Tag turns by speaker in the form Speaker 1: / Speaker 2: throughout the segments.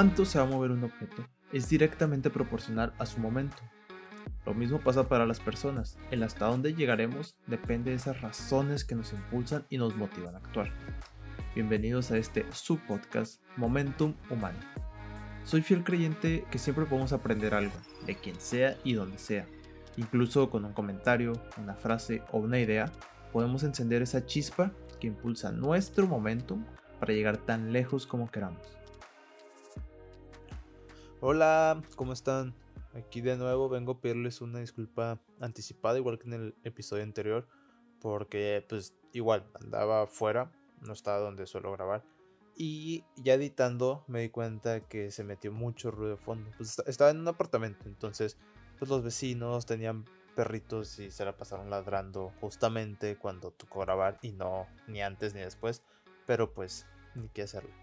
Speaker 1: cuánto se va a mover un objeto es directamente proporcional a su momento. Lo mismo pasa para las personas. El hasta dónde llegaremos depende de esas razones que nos impulsan y nos motivan a actuar. Bienvenidos a este subpodcast Momentum Humano. Soy fiel creyente que siempre podemos aprender algo, de quien sea y donde sea. Incluso con un comentario, una frase o una idea, podemos encender esa chispa que impulsa nuestro momentum para llegar tan lejos como queramos. Hola, ¿cómo están? Aquí de nuevo vengo a pedirles una disculpa anticipada, igual que en el episodio anterior, porque pues igual andaba fuera, no estaba donde suelo grabar. Y ya editando me di cuenta que se metió mucho ruido de fondo. Pues estaba en un apartamento, entonces pues los vecinos tenían perritos y se la pasaron ladrando justamente cuando tocó grabar y no ni antes ni después. Pero pues ni qué hacerlo.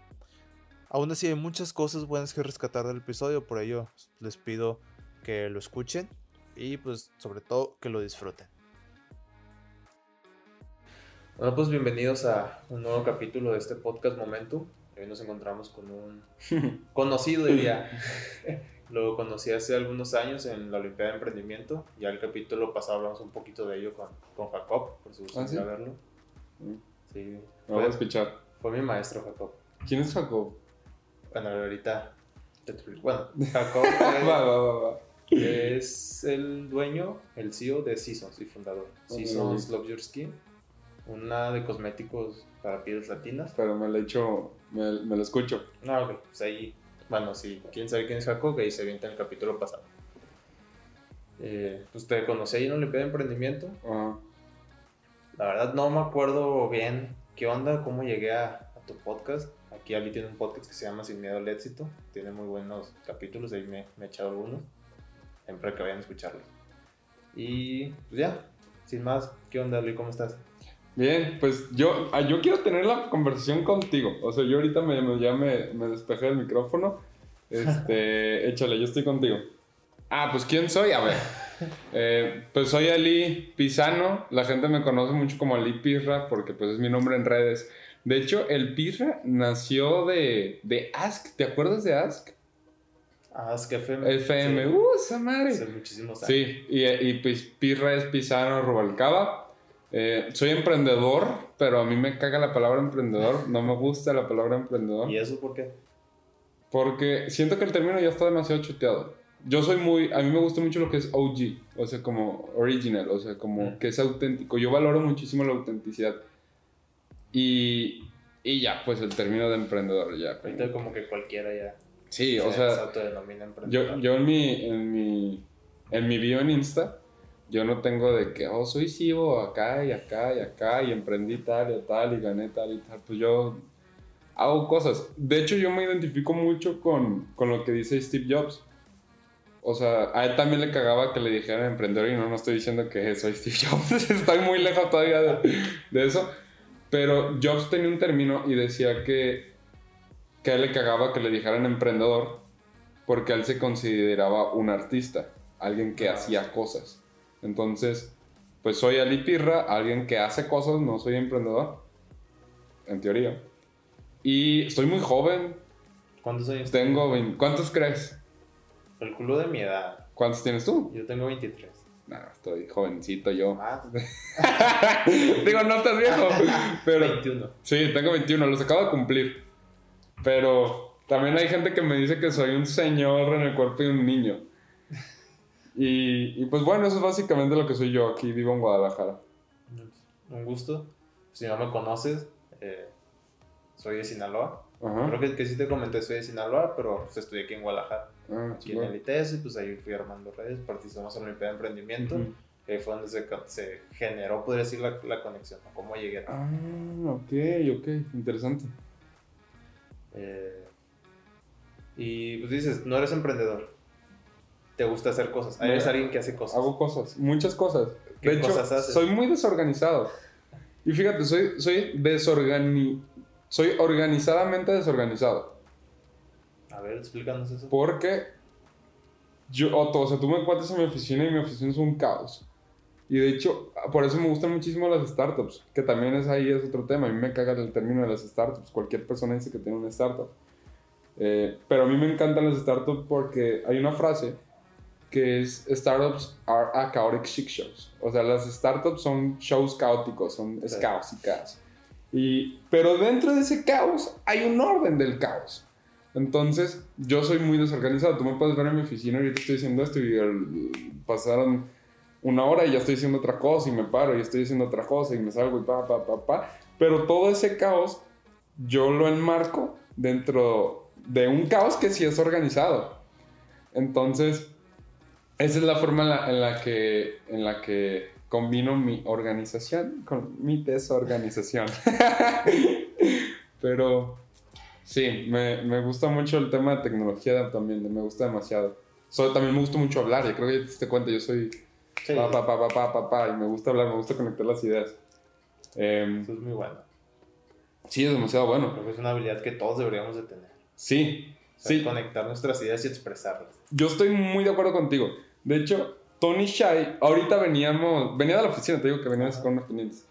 Speaker 1: Aún así hay muchas cosas buenas que rescatar del episodio, por ello les pido que lo escuchen y pues sobre todo que lo disfruten. Bueno, pues bienvenidos a un nuevo capítulo de este podcast Momentum. Hoy nos encontramos con un conocido, diría. Lo conocí hace algunos años en la Olimpiada de Emprendimiento. Ya el capítulo pasado hablamos un poquito de ello con, con Jacob, por si gustan ¿Ah, verlo.
Speaker 2: Mm. Sí. Vamos a escuchar.
Speaker 1: Fue mi maestro, Jacob.
Speaker 2: ¿Quién es Jacob?
Speaker 1: Bueno, ahorita. Bueno, Jacob. va, va, va, es el dueño, el CEO de Seasons y fundador. Seasons Love Your Skin, una de cosméticos para pieles latinas.
Speaker 2: Pero me lo he hecho, me, lo escucho.
Speaker 1: No, ok, pues ahí, bueno, si quieren saber quién es Jacob, ahí se avienta en el capítulo pasado. Eh, pues te conocí ahí en Olimpiada de Emprendimiento. La verdad no me acuerdo bien qué onda, cómo llegué a, a tu podcast. Aquí Ali tiene un podcast que se llama Sin Miedo al Éxito. Tiene muy buenos capítulos, ahí me, me he echado algunos siempre que vayan a escucharlo. Y pues ya, sin más, ¿qué onda, Luis? ¿Cómo estás?
Speaker 2: Bien, pues yo, ah, yo quiero tener la conversación contigo. O sea, yo ahorita me, ya me, me despejé del micrófono. Este, échale, yo estoy contigo. Ah, pues ¿quién soy? A ver. Eh, pues soy Ali Pisano. La gente me conoce mucho como Ali Pirra porque pues es mi nombre en redes. De hecho, el Pirra nació de, de Ask. ¿Te acuerdas de Ask?
Speaker 1: Que FM.
Speaker 2: FM, uh, esa madre.
Speaker 1: Hace muchísimos años.
Speaker 2: Sí, y, y pues Pirra es Pisano Rubalcaba. Eh, soy emprendedor, pero a mí me caga la palabra emprendedor. No me gusta la palabra emprendedor.
Speaker 1: ¿Y eso por qué?
Speaker 2: Porque siento que el término ya está demasiado chuteado. Yo soy muy. A mí me gusta mucho lo que es OG, o sea, como original, o sea, como mm. que es auténtico. Yo valoro muchísimo la autenticidad. Y, y ya, pues el término de emprendedor, ya.
Speaker 1: Ahorita como que cualquiera ya.
Speaker 2: Sí, o sea, yo, yo en mi, en mi, en mi bio en Insta, yo no tengo de que, oh, soy CEO acá y acá y acá y emprendí tal y tal y gané tal y tal. Pues yo hago cosas. De hecho, yo me identifico mucho con, con lo que dice Steve Jobs. O sea, a él también le cagaba que le dijeran emprendedor y no, no estoy diciendo que soy Steve Jobs, estoy muy lejos todavía de, de eso. Pero Jobs tenía un término y decía que que a él le cagaba que le dijeran emprendedor porque él se consideraba un artista, alguien que hacía cosas. Entonces, pues soy Ali Pirra, alguien que hace cosas, no soy emprendedor, en teoría. Y estoy muy joven.
Speaker 1: ¿Cuántos años
Speaker 2: tengo? ¿Cuántos crees?
Speaker 1: El culo de mi edad.
Speaker 2: ¿Cuántos tienes tú?
Speaker 1: Yo tengo 23.
Speaker 2: No, estoy jovencito yo. Digo, no estás viejo. Pero,
Speaker 1: 21.
Speaker 2: Sí, tengo 21, los acabo de cumplir. Pero también hay gente que me dice que soy un señor en el cuerpo de un niño. Y, pues bueno, eso es básicamente lo que soy yo. Aquí vivo en Guadalajara.
Speaker 1: Un gusto. Si no me conoces, eh, soy de Sinaloa. Creo que, que, sí te comenté, soy de Sinaloa, pero pues, estudié aquí en Guadalajara. Ah, aquí en el ITS, y pues ahí fui armando redes, participamos en la Olimpiada de Emprendimiento. que fue donde se, se, generó, podría decir, la, la conexión, cómo llegué.
Speaker 2: Ah, ok, ok, interesante.
Speaker 1: Eh, y pues dices, no eres emprendedor. Te gusta hacer cosas. Eres alguien que hace cosas.
Speaker 2: Hago cosas, muchas cosas. de hecho, soy muy desorganizado. Y fíjate, soy, soy desorgani soy organizadamente desorganizado.
Speaker 1: A ver, explícanos eso.
Speaker 2: Porque yo, o, sea, tú me encuentras en mi oficina y mi oficina es un caos. Y de hecho, por eso me gustan muchísimo las startups, que también es ahí es otro tema. A mí me caga el término de las startups. Cualquier persona dice que tiene una startup. Eh, pero a mí me encantan las startups porque hay una frase que es startups are a chaotic shit shows. O sea, las startups son shows caóticos, son sí. caos y caos. Y, pero dentro de ese caos hay un orden del caos. Entonces, yo soy muy desorganizado. Tú me puedes ver en mi oficina y ahorita estoy diciendo esto y pasaron una hora y ya estoy haciendo otra cosa y me paro y estoy haciendo otra cosa y me salgo y pa, pa, pa, pa. Pero todo ese caos yo lo enmarco dentro de un caos que sí es organizado. Entonces, esa es la forma en la, que, en la que combino mi organización con mi desorganización. Pero sí, me, me, gusta mucho el tema de tecnología también, me gusta demasiado. también me gusta mucho hablar, y creo que ya te diste cuenta, yo soy pa, pa, pa, pa, pa, pa, y me gusta hablar, me gusta conectar las ideas.
Speaker 1: Em, Eso es muy bueno.
Speaker 2: Sí, es demasiado bueno.
Speaker 1: Creo que es una habilidad que todos deberíamos de tener.
Speaker 2: Sí, sí.
Speaker 1: Conectar nuestras ideas y expresarlas.
Speaker 2: Yo estoy muy de acuerdo contigo. De hecho, Tony Shai, ahorita veníamos, venía de la oficina, te digo que veníamos con unos pendientes.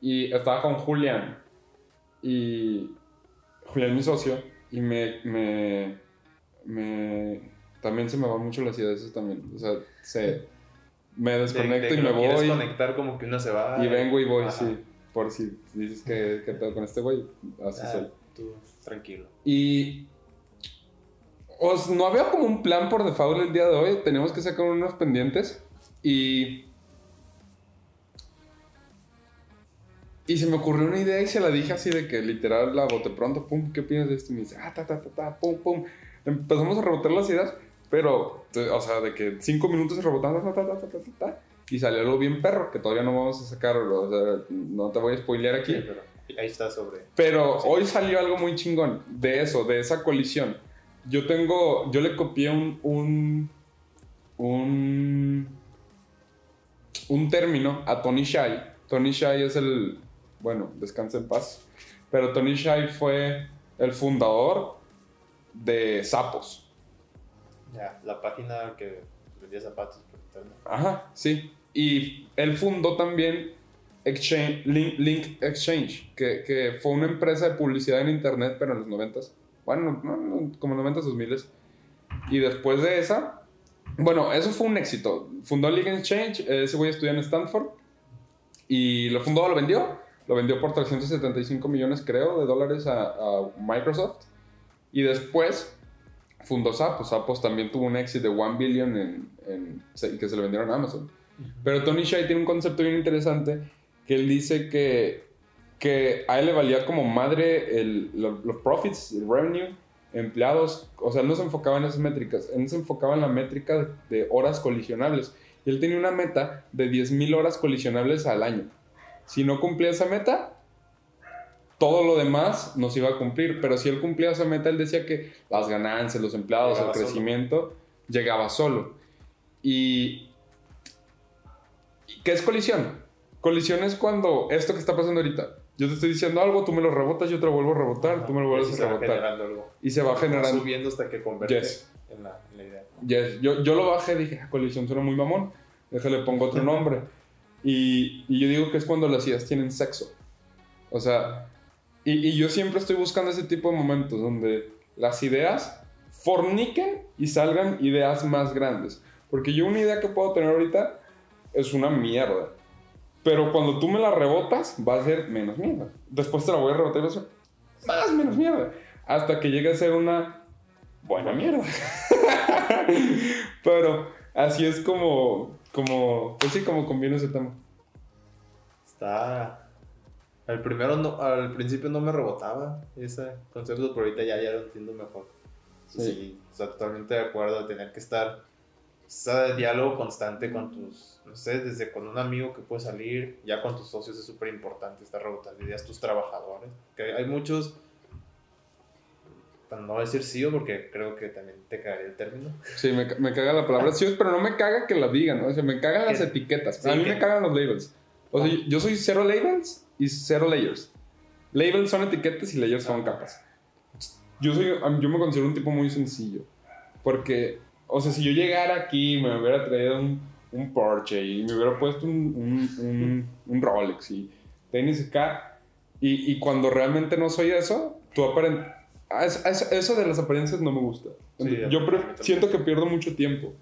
Speaker 2: Y estaba con Julián. Y Julián, mi socio, y me, me, me también se me van mucho las ideas, eso también. O sea, se, me desconecto y me voy.
Speaker 1: conectar como que uno se va.
Speaker 2: Y vengo y voy, sí. Por si dices que, que con este güey, así
Speaker 1: ah,
Speaker 2: soy.
Speaker 1: Tú, tranquilo.
Speaker 2: Y os, no había como un plan por default el día de hoy. Tenemos que sacar unos pendientes. Y. Y se me ocurrió una idea y se la dije así de que literal la bote pronto, pum, ¿qué opinas de esto? Y me dice, ah, ta, ta, ta, ta, pum, pum. Empezamos a rebotar las ideas, pero, o sea, de que cinco minutos rebotando, ta, ta, ta, ta, ta, ta, y salió algo bien perro, que todavía no vamos a sacarlo, o sea, no te voy a spoilear aquí.
Speaker 1: Sí, pero ahí está sobre.
Speaker 2: Pero hoy salió algo muy chingón de eso, de esa colisión yo tengo, yo le copié un, un, un, un término a Tony Shai. Tony Shai es el, bueno, descansa en paz, pero Tony Shai fue el fundador de Sapos.
Speaker 1: Ya, la página que vendía zapatos.
Speaker 2: Ajá, sí. Y él fundó también Exchange, Link, Link Exchange, que, que, fue una empresa de publicidad en internet, pero en los noventas bueno, como 90 2000 Y después de esa, bueno, eso fue un éxito. Fundó League Exchange, ese güey estudió en Stanford y lo fundó, lo vendió. Lo vendió por 375 millones, creo, de dólares a, Microsoft. Y después fundó Zappos. Zappos también tuvo un éxito de 1 billion en, en, que se lo vendieron a Amazon. Pero Tony Shai tiene un concepto bien interesante que él dice que que a él le valía como madre el, los profits, el revenue, empleados, o sea, él no se enfocaba en esas métricas, él se enfocaba en la métrica de, horas colisionables. Y él tenía una meta de 10.000 horas colisionables al año. Si no cumplía esa meta, todo lo demás no se iba a cumplir. Pero si él cumplía esa meta, él decía que las ganancias, los empleados, el crecimiento, llegaba solo. Y... ¿Qué es colisión? Colisión es cuando esto que está pasando ahorita, yo te estoy diciendo algo, tú me lo rebotas, yo te lo vuelvo a rebotar, tú me lo vuelves a rebotar. Y se va generando.
Speaker 1: subiendo hasta que convierte en, la, idea.
Speaker 2: Yes. Yo, yo lo bajé, dije, ah, colisión suena muy mamón, déjale pongo otro nombre. Y, y, yo digo que es cuando las ideas tienen sexo. O sea, y, y yo siempre estoy buscando ese tipo de momentos donde las ideas forniquen y salgan ideas más grandes. Porque yo una idea que puedo tener ahorita es una mierda. Pero cuando tú me la rebotas, va a ser menos mierda. Después te la voy a rebotar y va a ser más menos mierda. Hasta que llegue a ser una buena mierda. Pero así es como, como, pues sí, como conviene ese tema.
Speaker 1: Está... Al, primero no, al principio no me rebotaba ese concepto, pero ahorita ya, ya lo entiendo mejor. Sí. sí, totalmente de acuerdo de tener que estar ese diálogo constante con tus, no sé, desde con un amigo que puede salir, ya con tus socios es súper importante esta ideas tus trabajadores. Que hay muchos, no decir sí porque creo que también te cagaría el término.
Speaker 2: Sí, me, me caga la palabra sí, pero no me caga que la digan, ¿no? O sea, me cagan las etiquetas. a mí me cagan los labels. O sea, yo soy cero labels y cero layers. Labels son etiquetas y layers son capas. Yo, soy, yo me considero un tipo muy sencillo. Porque o sea, si yo llegara aquí y me hubiera traído un, un Porsche y me hubiera puesto un, un, un, Rolex y tenis acá, y, y, cuando realmente no soy eso, tú eso de las apariencias no me gusta. yo siento que pierdo mucho tiempo.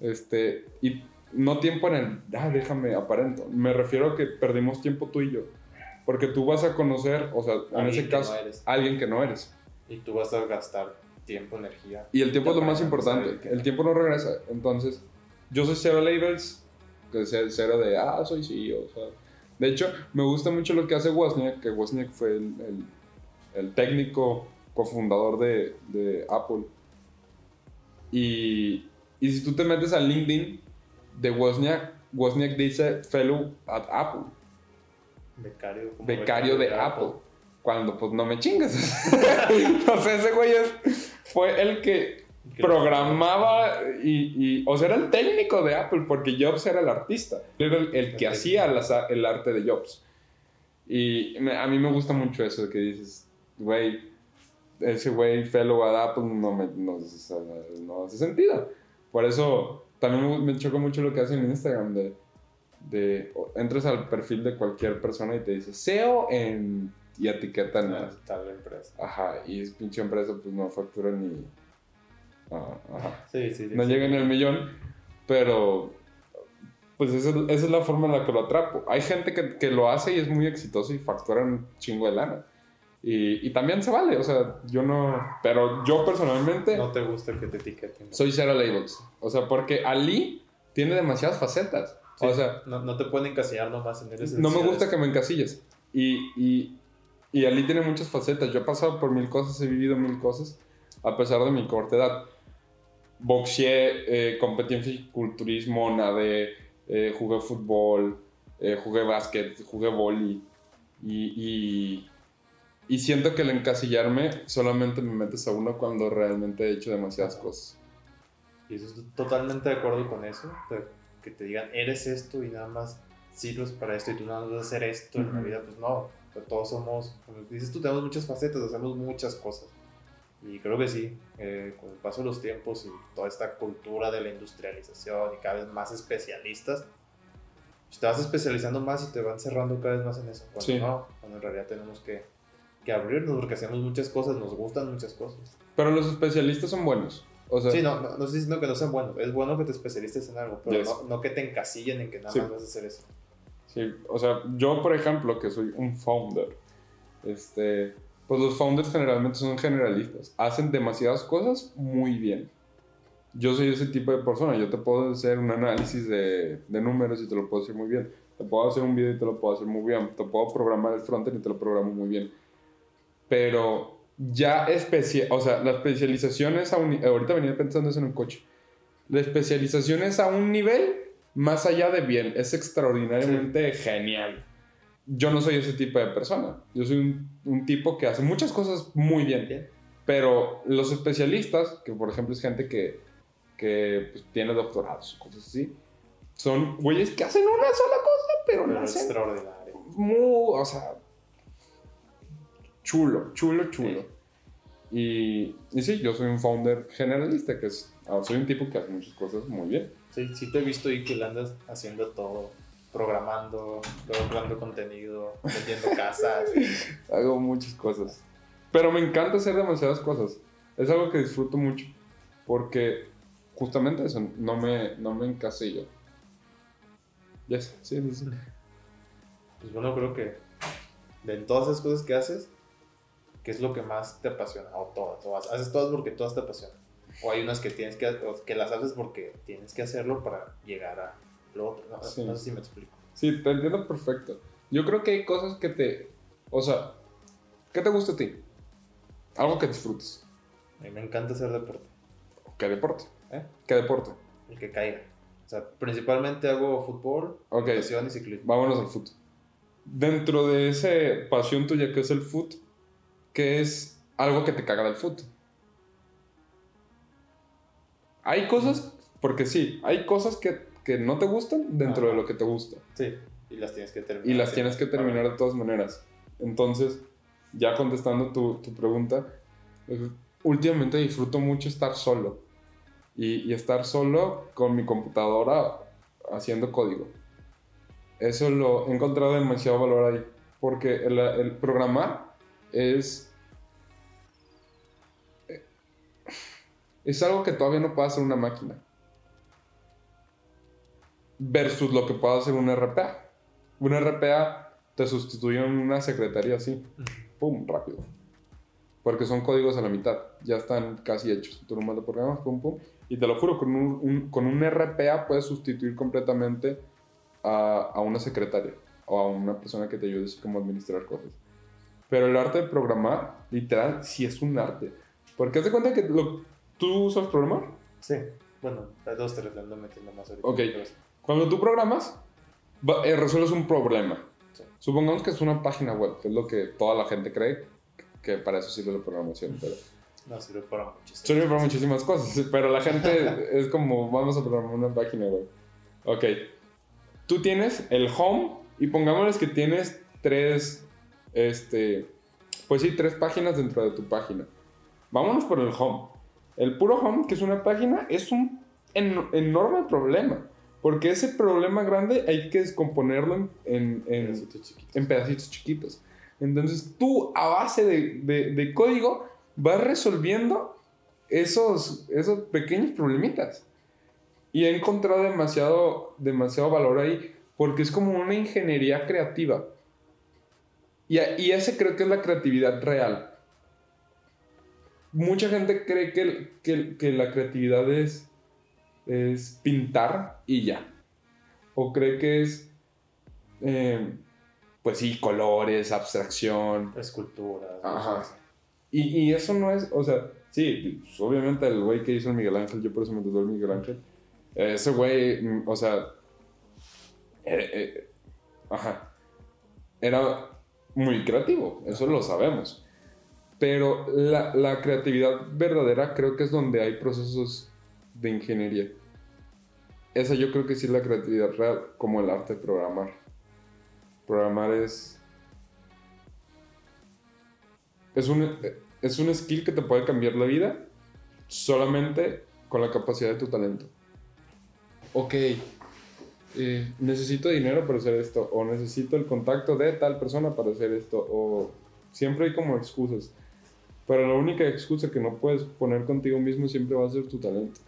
Speaker 2: Este, y no tiempo en el, ah, déjame aparento. Me refiero a que perdimos tiempo tú y yo. Porque tú vas a conocer, o sea, en ese caso, alguien que no eres.
Speaker 1: Y tú vas a gastar tiempo, energía.
Speaker 2: Y el tiempo es lo más importante. El tiempo no regresa. Entonces, yo soy cero labels, que cero de, ah, soy CEO. O sea, de hecho, me gusta mucho lo que hace Wozniak, que Wozniak fue el, el, técnico cofundador de, de Apple. Y, y si tú te metes al LinkedIn de Wozniak, Wozniak dice fellow at Apple.
Speaker 1: Becario,
Speaker 2: becario de, Apple. Cuando pues no me chingas. o sea, ese güey fue el que programaba y, y, o sea, era el técnico de Apple porque Jobs era el artista. Era el, que hacía el arte de Jobs. Y a mí me gusta mucho eso de que dices, güey, ese güey fellow at Apple no, me, no, no hace sentido. Por eso también me choca mucho lo que hacen en Instagram de, de entras al perfil de cualquier persona y te dice SEO en y etiquetan
Speaker 1: ah, tal empresa.
Speaker 2: Ajá, y es pinche empresa pues no factura ni ah,
Speaker 1: ajá. Sí, sí,
Speaker 2: no llega ni el millón, pero pues esa, esa, es la forma en la que lo atrapo. Hay gente que, que lo hace y es muy exitoso y factura un chingo de lana. Y, y, también se vale, o sea, yo no. Pero yo personalmente.
Speaker 1: No te gusta que te etiqueten.
Speaker 2: Soy cero labels. O sea, porque Ali tiene demasiadas facetas. o sea.
Speaker 1: No, no, te pueden encasillar nomás en
Speaker 2: eres No me gusta que me encasilles. Y, y, y, Ali tiene muchas facetas. Yo he pasado por mil cosas, he vivido mil cosas, a pesar de mi corta edad. Boxeé, eh, competí en fisiculturismo, nadé, eh, jugué fútbol, eh, jugué básquet, jugué vóley. y y siento que el encasillarme solamente me metes a uno cuando realmente he hecho demasiadas cosas.
Speaker 1: Y eso estoy totalmente de acuerdo con eso. Que te digan, eres esto y nada más sirves para esto y tú nada más vas a hacer esto en la vida. Pues no, todos somos, como dices tú, tenemos muchas facetas, hacemos muchas cosas. Y creo que sí, eh, con el paso de los tiempos y toda esta cultura de la industrialización y cada vez más especialistas, pues te vas especializando más y te van cerrando cada vez más en eso. Cuando no, cuando en realidad tenemos que que abrirnos porque hacemos muchas cosas, nos gustan muchas cosas.
Speaker 2: Pero los especialistas son buenos. O sea,
Speaker 1: sí, no, no, estoy diciendo que no sean buenos. Es bueno que te especialices en algo, pero no, que te encasillen en que nada más vas a hacer eso.
Speaker 2: Sí, o sea, yo, por ejemplo, que soy un founder, este, pues los founders generalmente son generalistas. Hacen demasiadas cosas muy bien. Yo soy ese tipo de persona. Yo te puedo hacer un análisis de, de números y te lo puedo hacer muy bien. Te puedo hacer un video y te lo puedo hacer muy bien. Te puedo programar el frontend y te lo programo muy bien pero ya especial, o sea, la especialización es a un, ahorita venía pensando eso en un coche, la especialización es a un nivel más allá de bien, es extraordinariamente genial. Yo no soy ese tipo de persona, yo soy un, un tipo que hace muchas cosas muy bien, pero los especialistas, que por ejemplo es gente que, que pues, tiene doctorados o cosas así, son güeyes que hacen una sola cosa, pero, pero hacen
Speaker 1: extraordinario.
Speaker 2: Muy, o sea, chulo, chulo, chulo. Y, y, sí, yo soy un founder generalista, que es, ah, soy un tipo que hace muchas cosas muy bien.
Speaker 1: Sí, sí te he visto y que le andas haciendo todo, programando, creando contenido, vendiendo casas.
Speaker 2: Hago muchas cosas. Pero me encanta hacer demasiadas cosas. Es algo que disfruto mucho. Porque justamente eso, no me, no me encasillo. Yes, sí, sí, sí.
Speaker 1: Pues bueno, creo que de todas esas cosas que haces, ¿Qué es lo que más te apasiona? O todas. O haces todas porque todas te apasionan. O hay unas que tienes que, que las haces porque tienes que hacerlo para llegar a lo otro. No, sé si me explico.
Speaker 2: Sí, te entiendo perfecto. Yo creo que hay cosas que te. O sea, ¿qué te gusta a ti? Algo que disfrutes.
Speaker 1: A mí me encanta hacer deporte.
Speaker 2: ¿Qué deporte? ¿Eh? ¿Qué deporte?
Speaker 1: El que caiga. O sea, principalmente hago fútbol,
Speaker 2: okay.
Speaker 1: y ciclismo.
Speaker 2: Vámonos al fútbol. Dentro de esa pasión tuya que es el fútbol, ¿Qué es algo que te caga del fútbol. Hay cosas, porque sí, hay cosas que, que no te gustan dentro de lo que te gusta.
Speaker 1: Sí, y las tienes que terminar.
Speaker 2: Y las tienes que terminar de todas maneras. Entonces, ya contestando tu, tu pregunta, pues, últimamente disfruto mucho estar solo. Y, y, estar solo con mi computadora haciendo código. Eso lo he encontrado demasiado valor ahí. Porque el, el programar es es algo que todavía no puede hacer una máquina. Versus lo que puede hacer un RPA. Un RPA te sustituye en una secretaría así. Pum, rápido. Porque son códigos a la mitad. Ya están casi hechos. Tú nomás lo programas, pum, pum. Y te lo juro, con un, con un RPA puedes sustituir completamente a, a, una secretaria o a una persona que te ayude así como a administrar cosas. Pero el arte de programar, literal, sí es un arte. Porque haz de cuenta que lo, tú usas programar.
Speaker 1: Sí. Bueno, hay dos, tres, ando metiendo más ahorita.
Speaker 2: Ok. Cuando tú programas, eh, resuelves un problema. Supongamos que es una página web, que es lo que toda la gente cree que para eso sirve la programación. Pero
Speaker 1: no, sirve para muchísimas
Speaker 2: Sirve para muchísimas cosas, pero la gente es como, vamos a programar una página web. Ok, tú tienes el home y pongámosles que tienes tres, este, pues sí, tres páginas dentro de tu página. Vámonos por el home. El puro home, que es una página, es un enorme problema. Porque ese problema grande hay que descomponerlo en, en, pedacitos, chiquitos. Entonces tú a base de, de código vas resolviendo esos, esos pequeños problemitas. Y he encontrado demasiado, demasiado valor ahí porque es como una ingeniería creativa. Y, y ese creo que es la creatividad real. Mucha gente cree que, que, que la creatividad es, es pintar y ya. O cree que es, eh, pues sí, colores, abstracción.
Speaker 1: Escultura.
Speaker 2: Ajá. Y, y, eso no es, o sea, sí, pues, obviamente el güey que hizo el Miguel Ángel, yo por eso me tatué el Miguel Ángel. Ese güey, mm, o sea, eh, eh, ajá, era muy creativo, eso lo sabemos. Pero la, la, creatividad verdadera creo que es donde hay procesos de ingeniería. Esa yo creo que sí es la creatividad real, como el arte de programar. Programar es... Es un, es un skill que te puede cambiar la vida solamente con la capacidad de tu talento. Ok, eh, necesito dinero para hacer esto, o necesito el contacto de tal persona para hacer esto, o siempre hay como excusas. Pero la única excusa que no puedes poner contigo mismo siempre va a ser tu talento.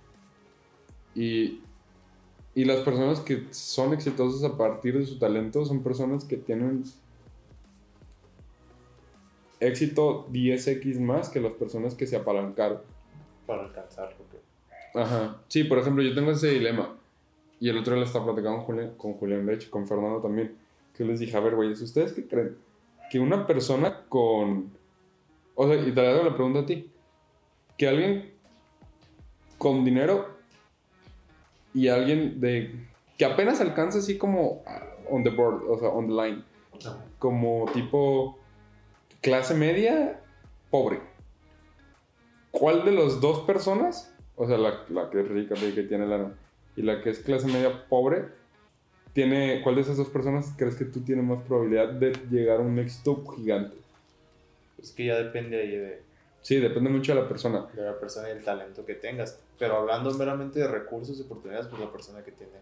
Speaker 2: Y, y las personas que son exitosas a partir de su talento son personas que tienen éxito 10x más que las personas que se apalancaron.
Speaker 1: Para alcanzarlo.
Speaker 2: Ajá. Sí, por ejemplo, yo tengo ese dilema. Y el otro día lo estaba platicando con Julián, con Julián con Fernando también. Que les dije, a ver, güey, ¿ustedes qué creen? Que una persona con. O sea, y te hago la pregunta a ti. Que alguien con dinero y alguien de. que apenas alcanza así como on the board, o sea, on the line. Como tipo clase media, pobre. ¿Cuál de las dos personas, o sea, la, la que es rica, que tiene la y la que es clase media pobre, tiene, ¿cuál de esas dos personas crees que tú tienes más probabilidad de llegar a un éxito gigante?
Speaker 1: Es que ya depende ahí de...
Speaker 2: Sí, depende mucho de la persona.
Speaker 1: De la persona y el talento que tengas. Pero hablando meramente de recursos y oportunidades, pues la persona que tiene.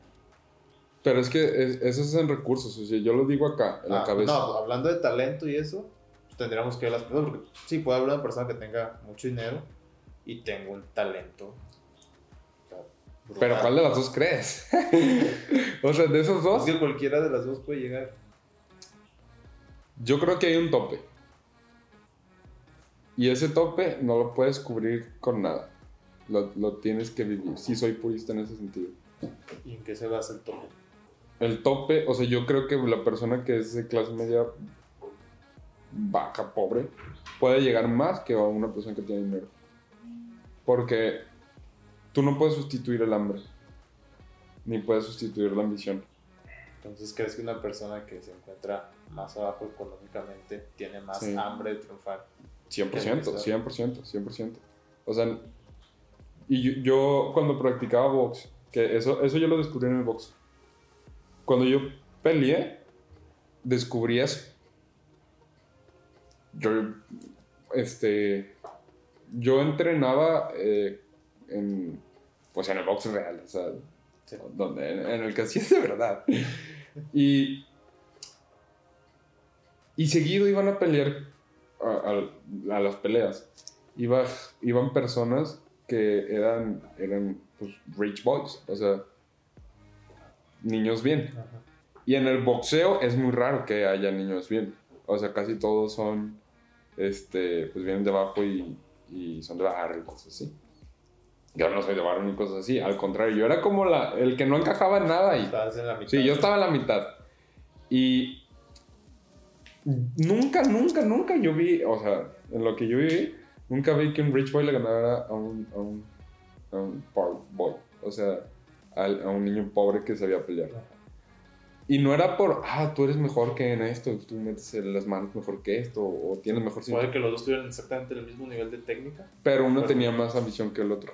Speaker 2: Pero es que eso es en recursos, o sea, yo lo digo acá, en la ah, cabeza.
Speaker 1: No, hablando de talento y eso, tendríamos que ver las personas, porque sí, puede haber una persona que tenga mucho dinero y tenga un talento.
Speaker 2: Pero ¿cuál de las dos crees? o sea, de esos dos.
Speaker 1: Es que cualquiera de las dos puede llegar.
Speaker 2: Yo creo que hay un tope. Y ese tope no lo puedes cubrir con nada. Lo, lo tienes que vivir. Sí, soy purista en ese sentido.
Speaker 1: ¿Y en qué se basa el tope?
Speaker 2: El tope, o sea, yo creo que la persona que es de clase media baja, pobre, puede llegar más que a una persona que tiene dinero. Porque tú no puedes sustituir el hambre, ni puedes sustituir la ambición.
Speaker 1: Entonces, ¿crees que una persona que se encuentra más abajo económicamente tiene más hambre de triunfar?
Speaker 2: 100%, 100%, 100%. O sea, y yo, yo, cuando practicaba box, que eso, eso yo lo descubrí en el box. Cuando yo peleé, descubrí eso yo, este, yo entrenaba eh, en, pues en el box real, o sea, donde, en, el que sí es de verdad. y, y seguido iban a pelear a, las peleas. Iba, iban personas que eran, eran pues, rich boys, o sea, niños bien. Y en el boxeo es muy raro que haya niños bien. O sea, casi todos son, este, pues vienen de abajo y, y son de barrio cosas así. Yo no soy de barrio ni cosas así. Al contrario, yo era como la, el que no encajaba en nada. Y,
Speaker 1: Estabas en la mitad.
Speaker 2: Sí, yo estaba en la mitad. Y nunca, nunca, nunca yo vi, o sea, en lo que yo viví, nunca vi que un rich boy le ganara a un, a un, a un boy. O sea, a, a un niño pobre que sabía pelear. Y no era por, ah, tú eres mejor que en esto, tú metes las manos mejor que esto, o tienes mejor...
Speaker 1: Puede que los dos tuvieran exactamente el mismo nivel de técnica.
Speaker 2: Pero uno tenía más ambición que el otro.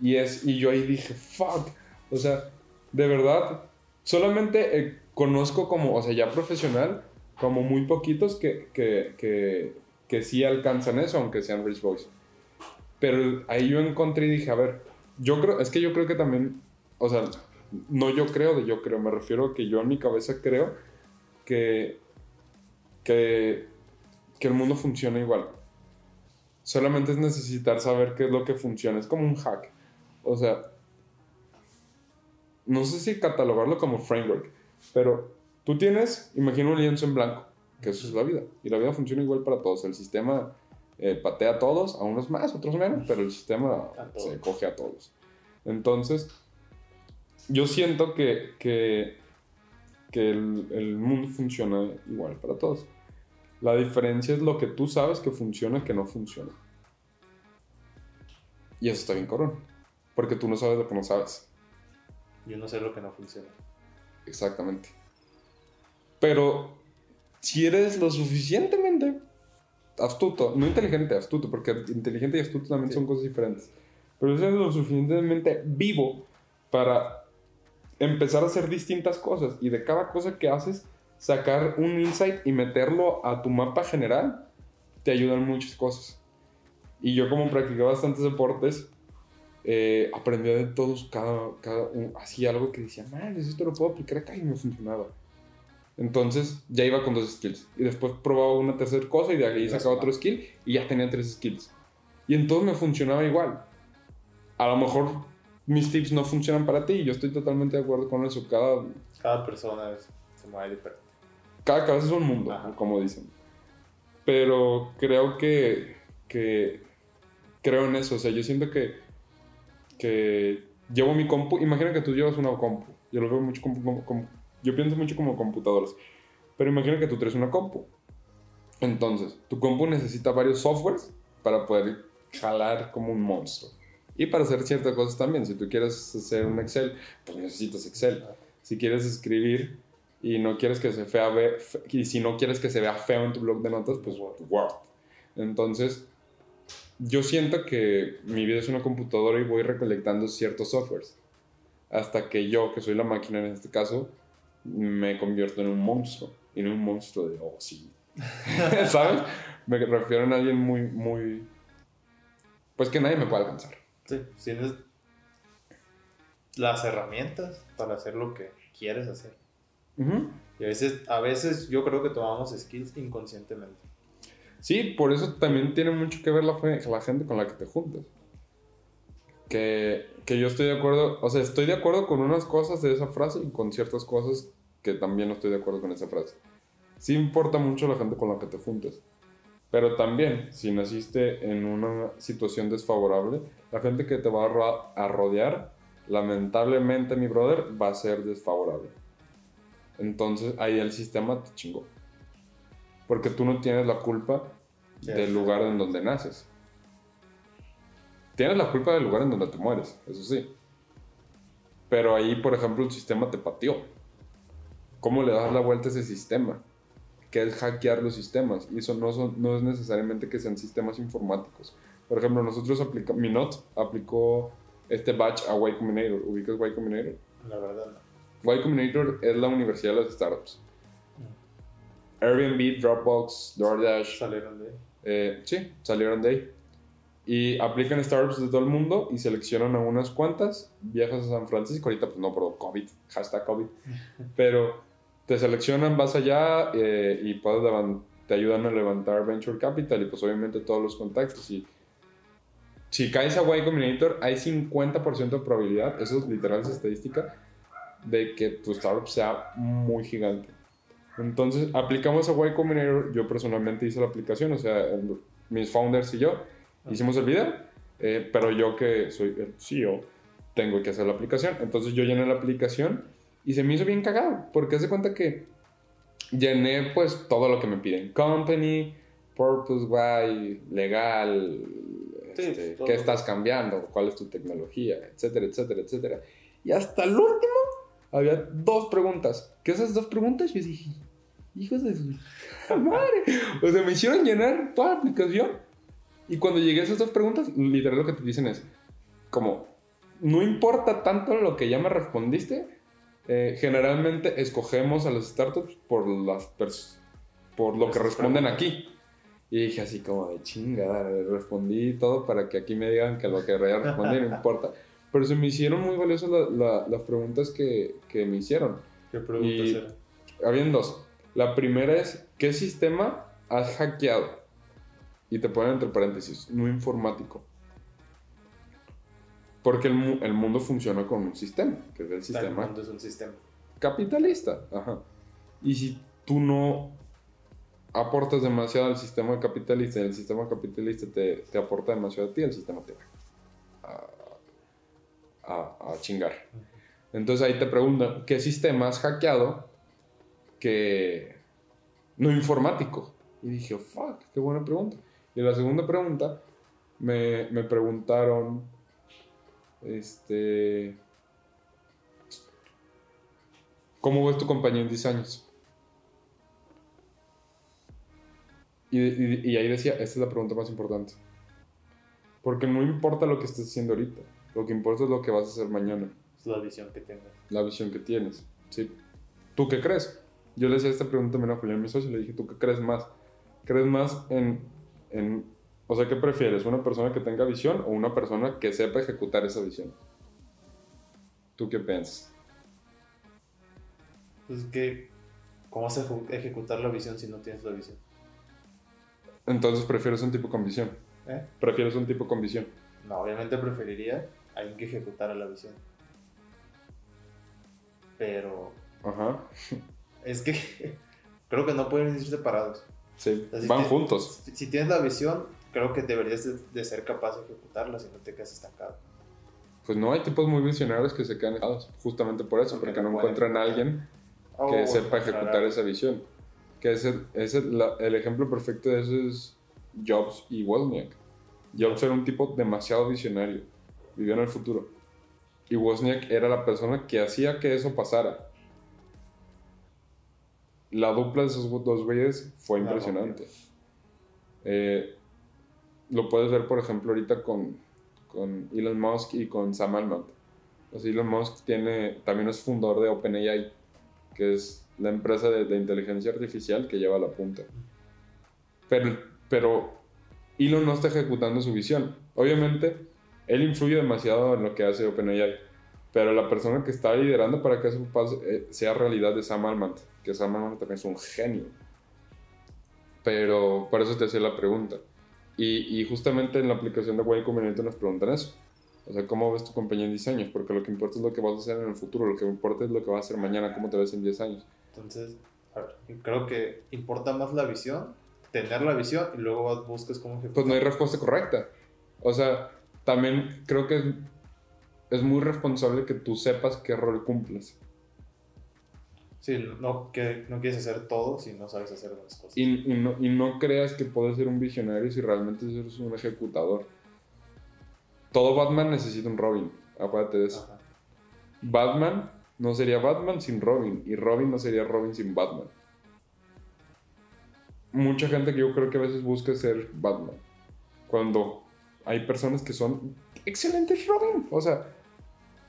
Speaker 2: Y, es, y yo ahí dije, fuck. O sea, de verdad, solamente eh, conozco como, o sea, ya profesional, como muy poquitos que, que, que, que sí alcanzan eso, aunque sean rich boys. Pero ahí yo encontré y dije, a ver, yo creo, es que yo creo que también, o sea, no yo creo de yo creo, me refiero a que yo en mi cabeza creo que, que, que el mundo funciona igual. Solamente es necesitar saber qué es lo que funciona. Es como un hack. O sea, no sé si catalogarlo como framework, pero tú tienes, imagina un lienzo en blanco, que eso es la vida. Y la vida funciona igual para todos. El sistema eh, patea a todos, a unos más, otros menos, pero el sistema se coge a todos. Entonces, yo siento que, que, que el, el, mundo funciona igual para todos. La diferencia es lo que tú sabes que funciona y que no funciona. Y eso está bien corón. Porque tú no sabes lo que no sabes.
Speaker 1: Yo no sé lo que no funciona.
Speaker 2: Exactamente. Pero si eres lo suficientemente astuto, no inteligente, astuto, porque inteligente y astuto también sí. son cosas diferentes. Pero si eres lo suficientemente vivo para empezar a hacer distintas cosas y de cada cosa que haces sacar un insight y meterlo a tu mapa general, te ayudan muchas cosas. Y yo como practicaba bastantes deportes, eh, aprendía de todos, cada, cada hacía algo que decía, mal, esto lo puedo aplicar acá y me funcionaba. Entonces ya iba con dos skills. Y después probaba una tercera cosa y de ahí sacaba otro skill y ya tenía tres skills. Y entonces me funcionaba igual. A lo mejor mis tips no funcionan para ti y yo estoy totalmente de acuerdo con eso. Cada,
Speaker 1: cada persona es, se mueve diferente.
Speaker 2: Cada cabeza es un mundo, Ajá. como dicen. Pero creo que, que, creo en eso. O sea, yo siento que, que llevo mi compu. Imagina que tú llevas una compu. Yo lo veo mucho como, como, como yo pienso mucho como computadoras. Pero imagina que tú traes una compu. Entonces, tu compu necesita varios softwares para poder jalar como un monstruo. Y para hacer ciertas cosas también. Si tú quieres hacer un Excel, pues necesitas Excel. Si quieres escribir y no quieres que se fea, y si no quieres que se vea feo en tu blog de notas, pues Word. Entonces, yo siento que mi vida es una computadora y voy recolectando ciertos softwares. Hasta que yo, que soy la máquina en este caso, me convierto en un monstruo. Y no un monstruo de, oh, sí. ¿Sabes? Me refiero a alguien muy, muy... Pues que nadie me puede alcanzar.
Speaker 1: Sí, tienes las herramientas para hacer lo que quieres hacer. Uh -huh. Y a veces, a veces yo creo que tomamos skills inconscientemente.
Speaker 2: Sí, por eso también tiene mucho que ver la, gente con la que te juntas. Que, que, yo estoy de acuerdo, o sea, estoy de acuerdo con unas cosas de esa frase y con ciertas cosas que también no estoy de acuerdo con esa frase. Sí importa mucho la gente con la que te juntes. Pero también, si naciste en una situación desfavorable, la gente que te va a, a rodear, lamentablemente, mi brother, va a ser desfavorable. Entonces, ahí el sistema te chingó. Porque tú no tienes la culpa sí, del lugar en donde naces. Tienes la culpa del lugar en donde te mueres, eso sí. Pero ahí, por ejemplo, el sistema te pateó. ¿Cómo le das la vuelta a ese sistema? Que es hackear los sistemas. Y eso no, son, no es necesariamente que sean sistemas informáticos. Por ejemplo, nosotros aplicamos, Minot aplicó este batch a Y Combinator. ¿Ubicas Y Combinator?
Speaker 1: La verdad no.
Speaker 2: Y Combinator es la universidad de las startups. Airbnb, Dropbox, DoorDash.
Speaker 1: Salieron de ahí.
Speaker 2: Eh, sí, salieron de ahí. Y aplican startups de todo el mundo y seleccionan a unas cuantas. Viajas a San Francisco, ahorita pues no, pero COVID, hashtag COVID. Pero te seleccionan, vas allá eh, y puedes te ayudan a levantar venture capital y pues obviamente todos los contactos. Y si caes a Y Combinator, hay 50% de probabilidad, eso es literal es estadística, de que tu startup sea muy gigante. Entonces, aplicamos a Y Combinator. Yo personalmente hice la aplicación, o sea, mis founders y yo hicimos el video, eh, pero yo que soy el CEO, tengo que hacer la aplicación. Entonces, yo llené la aplicación y se me hizo bien cagado, porque hace cuenta que llené pues todo lo que me piden: company, purpose, why, legal, este, qué estás cambiando, cuál es tu tecnología, etcétera, etcétera, etcétera. Y hasta el último había dos preguntas. Que esas dos preguntas yo dije, hijos de su madre. O sea, me hicieron llenar toda la aplicación. Y cuando llegué a esas dos preguntas, literal lo que te dicen es, como, no importa tanto lo que ya me respondiste, eh, generalmente escogemos a las startups por, las por lo que responden aquí. Y dije así como de chingada, respondí todo para que aquí me digan que lo que realmente respondí no importa. Pero se me hicieron muy valiosas las preguntas que, que, me hicieron.
Speaker 1: ¿Qué preguntas eran?
Speaker 2: Habían dos. La primera es, ¿qué sistema has hackeado? Y te ponen entre paréntesis, no informático. Porque el, el mundo funciona con un sistema, que es el sistema.
Speaker 1: El mundo es un sistema.
Speaker 2: Capitalista, ajá. Y si tú no aportas demasiado al sistema capitalista y el sistema capitalista te, te aporta demasiado a ti, el sistema te va a, a, chingar. Entonces ahí te preguntan, ¿qué sistema has hackeado que no informático? Y dije, fuck, qué buena pregunta. Y la segunda pregunta, me, me preguntaron, este, ¿cómo ves tu compañía en 10 años? Y, ahí decía, esta es la pregunta más importante. Porque no importa lo que estés haciendo ahorita, lo que importa es lo que vas a hacer mañana.
Speaker 1: Es la visión que tengas.
Speaker 2: La visión que tienes, ¿sí? ¿Tú qué crees? Yo le decía esta pregunta también a Julián, mi socio, y le dije, ¿tú qué crees más? ¿Crees más en, en... O sea, ¿qué prefieres? ¿Una persona que tenga visión o una persona que sepa ejecutar esa visión? ¿Tú qué piensas?
Speaker 1: Pues que, ¿cómo vas a ejecutar la visión si no tienes la visión?
Speaker 2: Entonces prefieres un tipo con visión. ¿Eh? Prefieres un tipo con visión.
Speaker 1: No, obviamente preferiría a alguien que ejecutara la visión. Pero.
Speaker 2: Ajá.
Speaker 1: Es que creo que no pueden ir separados.
Speaker 2: Sí, van juntos.
Speaker 1: Si, tienes la visión, creo que deberías de, ser capaz de ejecutarla si no te quedas estancado.
Speaker 2: Pues no, hay tipos muy visionarios que se quedan estancados justamente por eso, porque, no, encuentran a alguien oh, que sepa ejecutar esa visión. Que es, el, el, ejemplo perfecto de eso es Jobs y Wozniak. Jobs era un tipo demasiado visionario, vivía en el futuro. Y Wozniak era la persona que hacía que eso pasara. La dupla de esos dos güeyes fue impresionante. Eh, lo puedes ver, por ejemplo, ahorita con, con Elon Musk y con Sam Altman. Elon Musk tiene, también es fundador de OpenAI, que es la empresa de, inteligencia artificial que lleva la punta. Pero, pero Elon no está ejecutando su visión. Obviamente, él influye demasiado en lo que hace OpenAI, pero la persona que está liderando para que eso eh, sea realidad es Sam Altman, que Sam Altman también es un genio. Pero por eso te hacía la pregunta. Y, y justamente en la aplicación de Way Combinator nos preguntan eso. O sea, ¿cómo ves tu compañía en diseños? Porque lo que importa es lo que vas a hacer en el futuro, lo que importa es lo que vas a hacer mañana, cómo te ves en 10 años.
Speaker 1: Entonces, creo que importa más la visión, tener la visión y luego buscas cómo
Speaker 2: ejecutar. Pues no hay respuesta correcta. O sea, también creo que es, muy responsable que tú sepas qué rol cumples.
Speaker 1: Sí, no, que, no quieres hacer todo si no sabes hacer las cosas.
Speaker 2: Y, y, no, y no creas que puedes ser un visionario si realmente eres un ejecutador. Todo Batman necesita un Robin, acuérdate de eso. Batman no sería Batman sin Robin y Robin no sería Robin sin Batman. Mucha gente que yo creo que a veces busca ser Batman. Cuando hay personas que son excelentes Robin. O sea,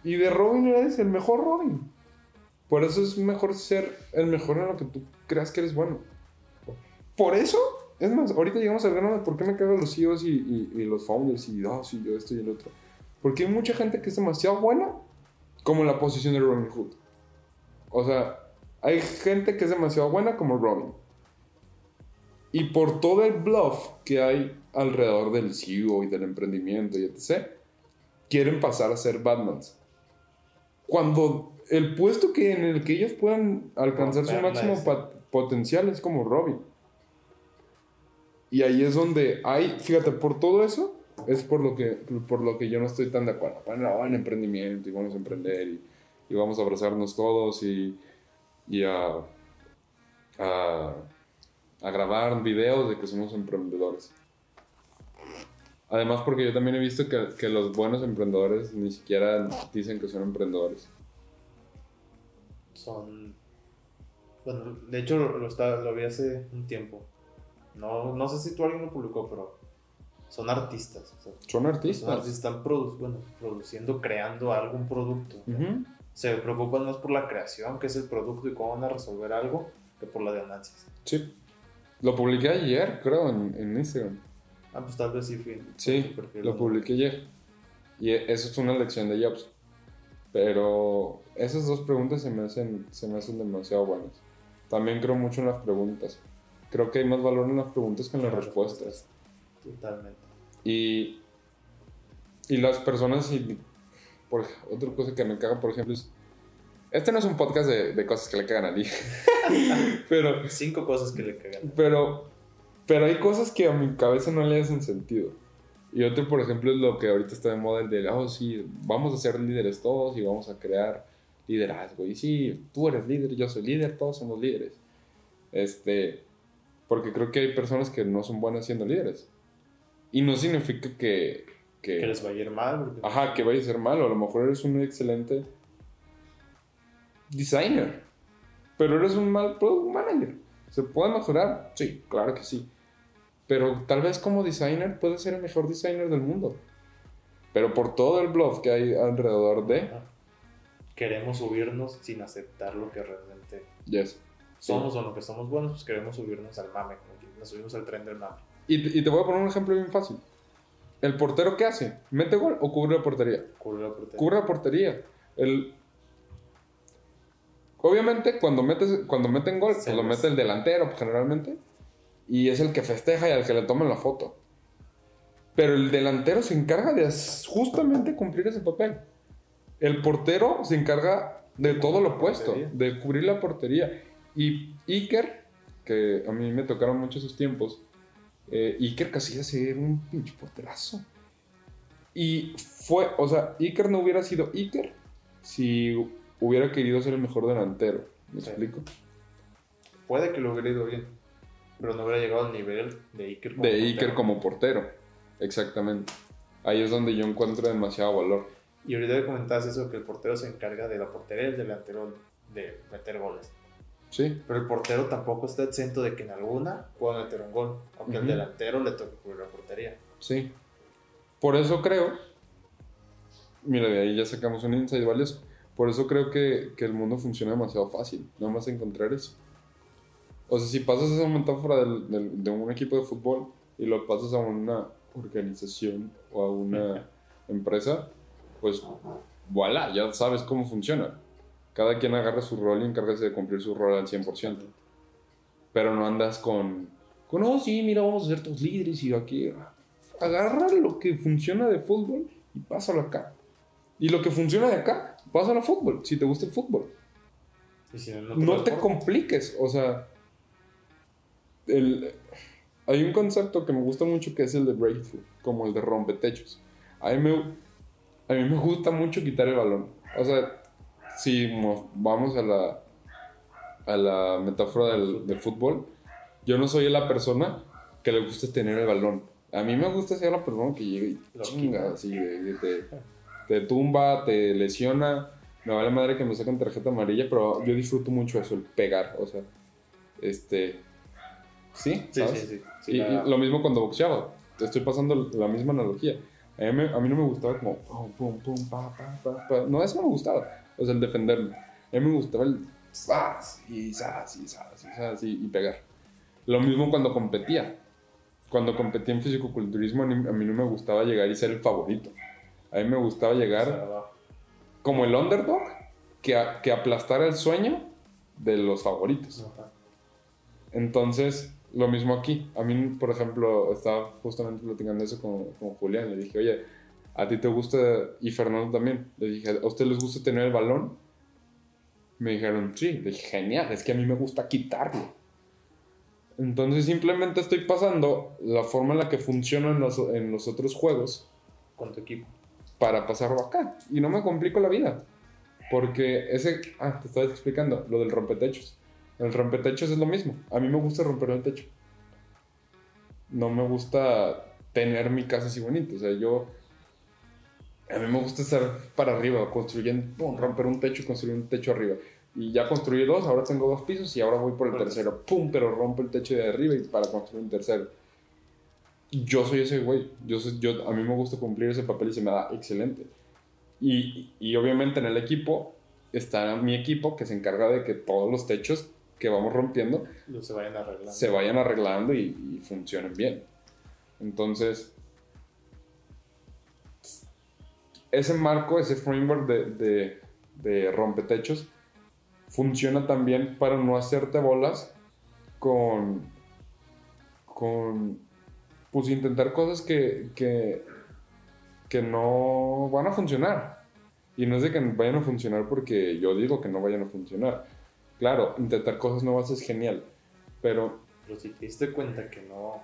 Speaker 2: y de Robin eres el mejor Robin. Por eso es mejor ser el mejor en lo que tú creas que eres bueno. Por eso, es más, ahorita llegamos al grano de por qué me cagan los CEOs y, los founders y, sí, yo esto y el otro. Porque hay mucha gente que es demasiado buena como la posición de Robin Hood. O sea, hay gente que es demasiado buena como Robin. Y por todo el bluff que hay alrededor del CEO y del emprendimiento y etc., quieren pasar a ser Batmans. Cuando el puesto que en el que ellos puedan alcanzar su máximo potencial es como Robin. Y ahí es donde hay, fíjate, por todo eso, es por lo que, por lo que yo no estoy tan de acuerdo. Bueno, en emprendimiento y vamos a emprender y, y vamos a abrazarnos todos y, y a, a, a, grabar videos de que somos emprendedores. Además, porque yo también he visto que, que los buenos emprendedores ni siquiera dicen que son emprendedores.
Speaker 1: Son. Bueno, de hecho lo, lo, lo vi hace un tiempo. No, no sé si tú alguien lo publicó, pero son artistas.
Speaker 2: son artistas. Son artistas,
Speaker 1: están bueno, produciendo, creando algún producto. Se preocupan más por la creación, que es el producto y cómo van a resolver algo, que por las ganancias.
Speaker 2: Sí. Lo publiqué ayer, creo, en, en Instagram.
Speaker 1: Ah, pues tal vez sí fui.
Speaker 2: Sí, lo publiqué ayer. Y eso es una lección de Jobs. Pero esas dos preguntas se me hacen, se me hacen demasiado buenas. También creo mucho en las preguntas. Creo que hay más valor en las preguntas que en las respuestas.
Speaker 1: Totalmente.
Speaker 2: Y, y las personas, y, por, otra cosa que me caga, por ejemplo, es... Este no es un podcast de, de cosas que le cagan a Lee. pero...
Speaker 1: Cinco cosas que le cagan.
Speaker 2: Pero, pero hay cosas que a mi cabeza no le hacen sentido. Y otro, por ejemplo, es lo que ahorita está de moda, el de, oh, sí, vamos a ser líderes todos y vamos a crear liderazgo. Y sí, tú eres líder, yo soy líder, todos somos líderes. Este, porque creo que hay personas que no son buenas siendo líderes. Y no significa que...
Speaker 1: Que, les vaya a ir mal.
Speaker 2: Ajá, que vaya a ser malo. A lo mejor eres un excelente designer. Pero eres un mal product manager. ¿Se puede mejorar? Sí, claro que sí. Pero tal vez como designer puedes ser el mejor designer del mundo. Pero por todo el bluff que hay alrededor de...
Speaker 1: Queremos subirnos sin aceptar lo que realmente
Speaker 2: yes.
Speaker 1: somos o lo que somos buenos, pues queremos subirnos al mame, nos subimos al tren del mame.
Speaker 2: Y, te voy a poner un ejemplo bien fácil. ¿El portero qué hace? ¿Mete gol o cubre la portería?
Speaker 1: Cubre la portería.
Speaker 2: Cubre la portería. El... Obviamente, cuando, metes, cuando meten gol, pues lo mete el delantero, pues, generalmente. Y es el que festeja y al que le toman la foto. Pero el delantero se encarga de justamente cumplir ese papel. El portero se encarga de todo lo opuesto, de cubrir la portería. Y Iker, que a mí me tocaron mucho esos tiempos, eh, Iker Casillas era un pinche porterazo. Y fue, o sea, Iker no hubiera sido Iker si hubiera querido ser el mejor delantero. ¿Me explico?
Speaker 1: Puede que lo hubiera ido bien, pero no hubiera llegado al nivel de Iker
Speaker 2: como, de portero. Iker como portero. Exactamente. Ahí es donde yo encuentro demasiado valor.
Speaker 1: Y ahorita comentabas eso, que el portero se encarga de la portería y el delantero de meter goles.
Speaker 2: Sí.
Speaker 1: Pero el portero tampoco está exento de que en alguna pueda meter un gol, aunque al delantero le toque cubrir la portería.
Speaker 2: Sí. Por eso creo, mira, de ahí ya sacamos un insight valioso. Por eso creo que, que el mundo funciona demasiado fácil, nada más encontrar eso. O sea, si pasas esa metáfora del, de un equipo de fútbol y lo pasas a una organización o a una empresa, pues voilà, ya sabes cómo funciona cada quien agarra su rol y encárgase de cumplir su rol al 100%. Pero no andas con, con, oh, sí, mira, vamos a ser tus líderes y aquí. Agarra lo que funciona de fútbol y pásalo acá. Y lo que funciona de acá, pásalo a fútbol, si te gusta el fútbol. no, te, compliques, o sea. El, hay un concepto que me gusta mucho que es el de breakthrough, como el de rompetechos. A mí me, a mí me gusta mucho quitar el balón. O sea, si vamos a la, a la metáfora del, fútbol, yo no soy la persona que le gusta tener el balón. A mí me gusta ser la persona que llega y chinga, así, te, te, tumba, te lesiona. Me vale madre que me saquen tarjeta amarilla, pero yo disfruto mucho eso, el pegar, o sea, este... ¿Sí?
Speaker 1: Sí, sí, sí.
Speaker 2: y, lo mismo cuando boxeaba. Te estoy pasando la misma analogía. A mí, a mí no me gustaba como... Pum, pum, pa, pa, pa, pa. No, eso no me gustaba o sea, el defenderme. A mí me gustaba el y y y, pegar. Lo mismo cuando competía. Cuando competía en fisicoculturismo, a mí no me gustaba llegar y ser el favorito. A mí me gustaba llegar como el underdog que, que aplastara el sueño de los favoritos. Entonces, Lo mismo aquí. A mí, por ejemplo, estaba justamente platicando eso con, con Julián. Le dije, oye, ¿a ti te gusta? Y Fernando también. Le dije, ¿a ustedes les gusta tener el balón? Me dijeron, sí. Le dije, genial, es que a mí me gusta quitarlo. Entonces simplemente estoy pasando la forma en la que funciona en los, en los otros juegos.
Speaker 1: Con tu equipo.
Speaker 2: Para pasarlo acá. Y no me complico la vida. Porque ese... Ah, te estaba explicando. Lo del rompetechos. El rompetechos es lo mismo. A mí me gusta romper el techo. No me gusta tener mi casa así bonita. O sea, yo... A mí me gusta estar para arriba, construyendo, pum, romper un techo y construir un techo arriba. Y ya construí dos, ahora tengo dos pisos y ahora voy por el tercero. ¡Pum! Pero rompo el techo de arriba y para construir un tercero. Yo soy ese güey. Yo, yo, a mí me gusta cumplir ese papel y se me da excelente. Y, y obviamente en el equipo está mi equipo que se encarga de que todos los techos que vamos rompiendo
Speaker 1: se vayan arreglando,
Speaker 2: se vayan arreglando y, funcionen bien. Entonces, ese marco, ese framework de, de, de rompetechos funciona también para no hacerte bolas con, con pues intentar cosas que, que, que no van a funcionar. Y no es de que vayan a funcionar porque yo digo que no vayan a funcionar Claro, intentar cosas nuevas es genial, pero...
Speaker 1: Pero si te diste cuenta que no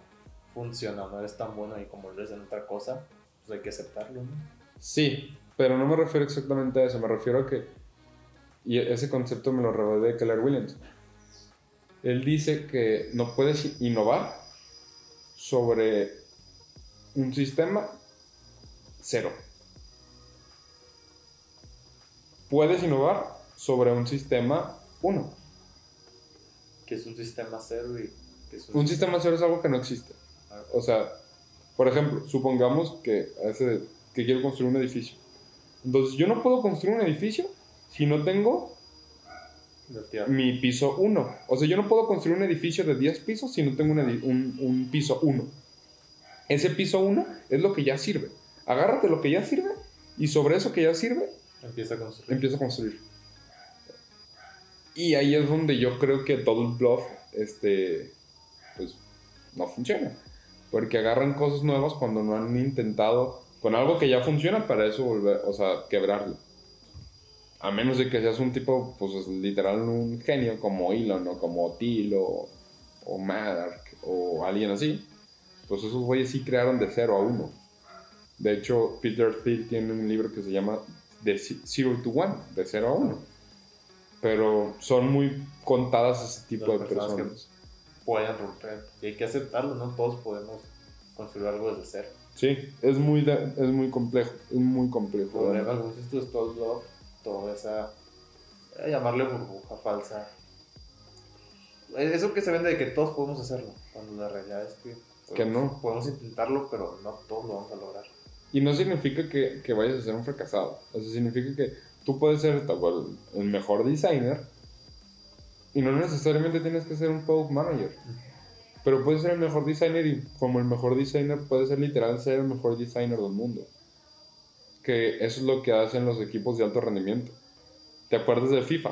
Speaker 1: funciona, no eres tan bueno y como eres en otra cosa, pues hay que aceptarlo, ¿no?
Speaker 2: Sí, pero no me refiero exactamente a eso, me refiero a que... Y ese concepto me lo reveló de Keller Williams. Él dice que no puedes innovar sobre un sistema cero. Puedes innovar sobre un sistema uno.
Speaker 1: Que es un sistema cero y...
Speaker 2: un, sistema cero es algo que no existe. Ah. O sea, por ejemplo, supongamos que, ese, que quiero construir un edificio. Entonces, yo no puedo construir un edificio si no tengo mi piso 1. O sea, yo no puedo construir un edificio de 10 pisos si no tengo un, un, piso 1. Ese piso 1 es lo que ya sirve. Agárrate lo que ya sirve y sobre eso que ya sirve,
Speaker 1: empieza a construir.
Speaker 2: Empieza a construir. Y ahí es donde yo creo que el bluff, este, pues, no funciona. Porque agarran cosas nuevas cuando no han intentado con algo que ya funciona para eso volver, o sea, quebrarlo. A menos de que seas un tipo, pues, literal un genio como Elon o como Thiel o, Madark o alguien así. Pues esos güeyes sí crearon de 0 a 1. De hecho, Peter Thiel tiene un libro que se llama De Zero to One, de 0 a 1 pero son muy contadas ese tipo de personas.
Speaker 1: Que pueden romper. Y hay que aceptarlo, no todos podemos construir algo desde cero.
Speaker 2: Sí, es muy, es muy complejo, es muy complejo.
Speaker 1: Problema, como dices tú, es todo love, toda esa, a llamarle burbuja falsa. Eso que se vende de que todos podemos hacerlo, cuando la realidad es que,
Speaker 2: que no.
Speaker 1: podemos intentarlo, pero no todos lo vamos a lograr.
Speaker 2: Y no significa que, que vayas a ser un fracasado, eso significa que tú puedes ser el mejor designer y no necesariamente tienes que ser un product manager. Pero puedes ser el mejor designer y como el mejor designer puedes ser literal ser el mejor designer del mundo. Que eso es lo que hacen los equipos de alto rendimiento. ¿Te acuerdas de FIFA?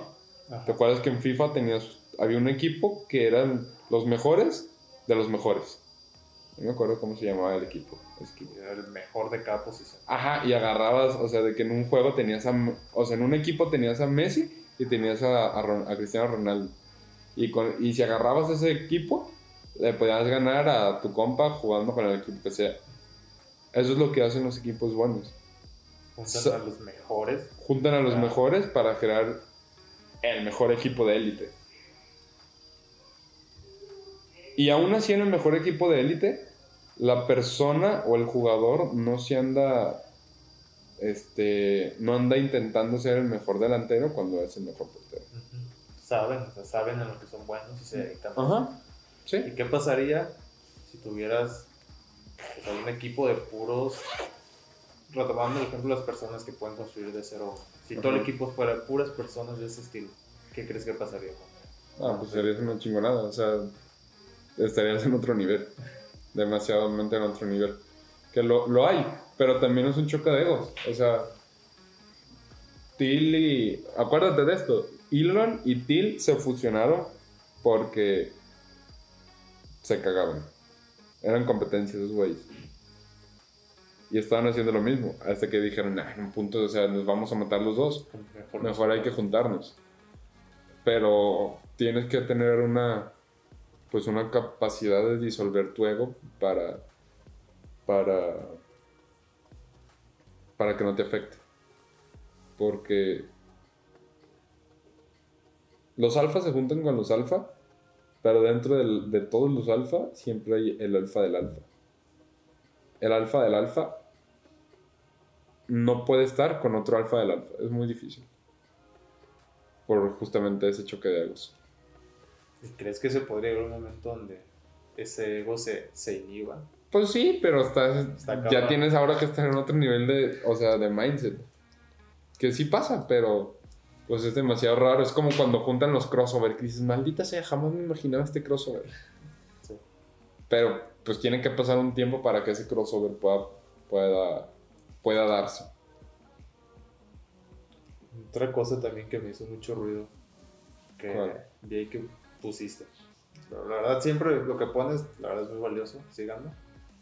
Speaker 2: ¿Te acuerdas que en FIFA tenías, había un equipo que eran los mejores de los mejores? No me acuerdo cómo se llamaba el equipo.
Speaker 1: Era el mejor de cada posición.
Speaker 2: Ajá, y agarrabas, o sea, de que en un juego tenías a, o sea, en un equipo tenías a Messi y tenías a, a, Cristiano Ronaldo. Y, con, y si agarrabas ese equipo, le podías ganar a tu compa jugando con el equipo que sea. Eso es lo que hacen los equipos buenos.
Speaker 1: Juntan a los mejores.
Speaker 2: Juntan a los mejores para crear el mejor equipo de élite. Y aún así en el mejor equipo de élite, la persona o el jugador no se anda este no anda intentando ser el mejor delantero cuando es el mejor portero.
Speaker 1: Saben, saben en lo que son buenos y se dedican a ¿Sí? ¿Y qué pasaría si tuvieras pues, un equipo de puros retomando el ejemplo de las personas que pueden construir de cero si todo el equipo fuera puras personas de ese estilo ¿qué crees que pasaría?
Speaker 2: Ah, pues sería una chingonada, o sea, estarías en otro nivel demasiado en otro nivel. Que lo, lo, hay, pero también es un choque de egos. O sea, Till y. Acuérdate de esto: Elon y Till se fusionaron porque se cagaban. Eran competencias esos güeyes. Y estaban haciendo lo mismo. Hasta que dijeron, en un punto, o sea, nos vamos a matar los dos. Mejor, hay que juntarnos. Pero tienes que tener una, pues una capacidad de disolver tu ego para, para, para que no te afecte. Porque los alfas se juntan con los alfa, pero dentro de todos los alfa siempre hay el alfa del alfa. El alfa del alfa no puede estar con otro alfa del alfa. Es muy difícil. Por justamente ese choque de egos.
Speaker 1: ¿Y crees que se podría llegar un momento donde ese ego se, se inhiba?
Speaker 2: Pues sí, pero estás, ya tienes ahora que estar en otro nivel de, o sea, de mindset. Que sí pasa, pero pues es demasiado raro. Es como cuando juntan los crossover, que dices, maldita sea, jamás me imaginaba este crossover. Pero pues tiene que pasar un tiempo para que ese crossover pueda, pueda pueda darse.
Speaker 1: Otra cosa también que me hizo mucho ruido, que vi que pusiste. la verdad, siempre lo que pones, la verdad es muy valioso, síganme.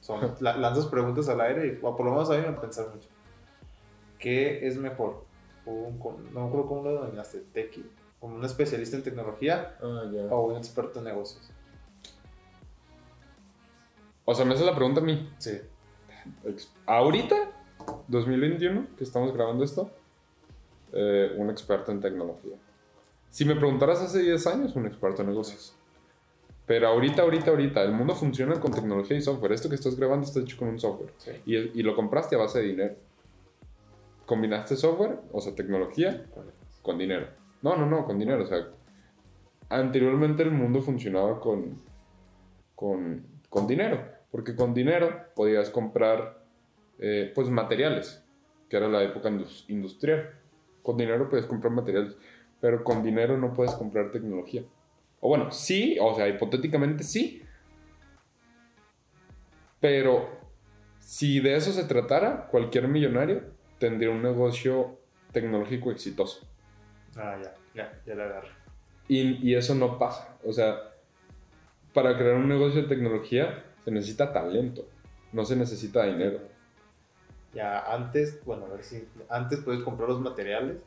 Speaker 1: Son, lanzas preguntas al aire y por lo menos a mí me pensar mucho. ¿Qué es mejor? Un, no creo cómo lo denominaste, Tequi, como un especialista en tecnología ah, o un experto en negocios.
Speaker 2: O sea, me haces la pregunta a mí.
Speaker 1: Sí.
Speaker 2: Ahorita 2021, que estamos grabando esto, eh, un experto en tecnología. Si me preguntaras hace 10 años, un experto en negocios. Pero ahorita, ahorita, ahorita, el mundo funciona con tecnología y software. Esto que estás grabando está hecho con un software. Y, y, lo compraste a base de dinero. Combinaste software, o sea, tecnología, con dinero. No, no, no, con dinero. O sea, anteriormente el mundo funcionaba con, con, con dinero. Porque con dinero podías comprar eh, pues materiales, que era la época industrial. Con dinero puedes comprar materiales, pero con dinero no puedes comprar tecnología. O bueno, sí, o sea, hipotéticamente sí, pero si de eso se tratara, cualquier millonario tendría un negocio tecnológico exitoso.
Speaker 1: Ah, ya, ya, ya la agarro.
Speaker 2: Y, y, eso no pasa. O sea, para crear un negocio de tecnología se necesita talento, no se necesita dinero.
Speaker 1: Ya antes, bueno, a ver si antes puedes comprar los materiales.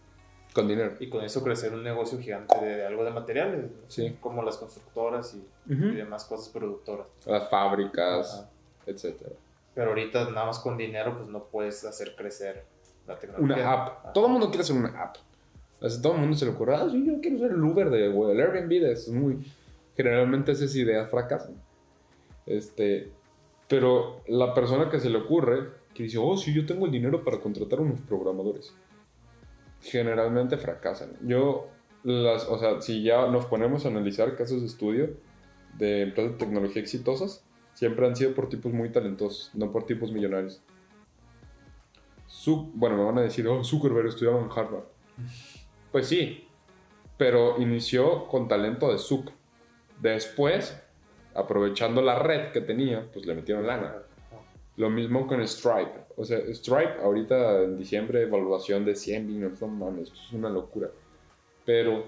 Speaker 2: Con dinero.
Speaker 1: Y con eso crecer un negocio gigante de, algo de materiales. Sí. Como las constructoras y, demás cosas productoras.
Speaker 2: Las fábricas, etcétera.
Speaker 1: Pero ahorita nada más con dinero pues no puedes hacer crecer la tecnología.
Speaker 2: Una app. Todo el mundo quiere hacer una app. todo el mundo se le ocurre, ah, yo quiero ser el Uber de el Airbnb de Es muy... Generalmente esas ideas fracasan. Este... Pero la persona que se le ocurre que dice, oh, sí, yo tengo el dinero para contratar unos programadores. Generalmente fracasan. Yo, las, o sea, si ya nos ponemos a analizar casos de estudio de empresas de tecnología exitosas, siempre han sido por tipos muy talentosos, no por tipos millonarios. bueno, me van a decir, oh, Zuckerberg estudiaba en Harvard. Pues sí, pero inició con talento de Zuck. Después, aprovechando la red que tenía, pues le metieron lana. Lo mismo con Stripe. O sea, Stripe ahorita en diciembre evaluación de 100 billones, no mames, esto es una locura. Pero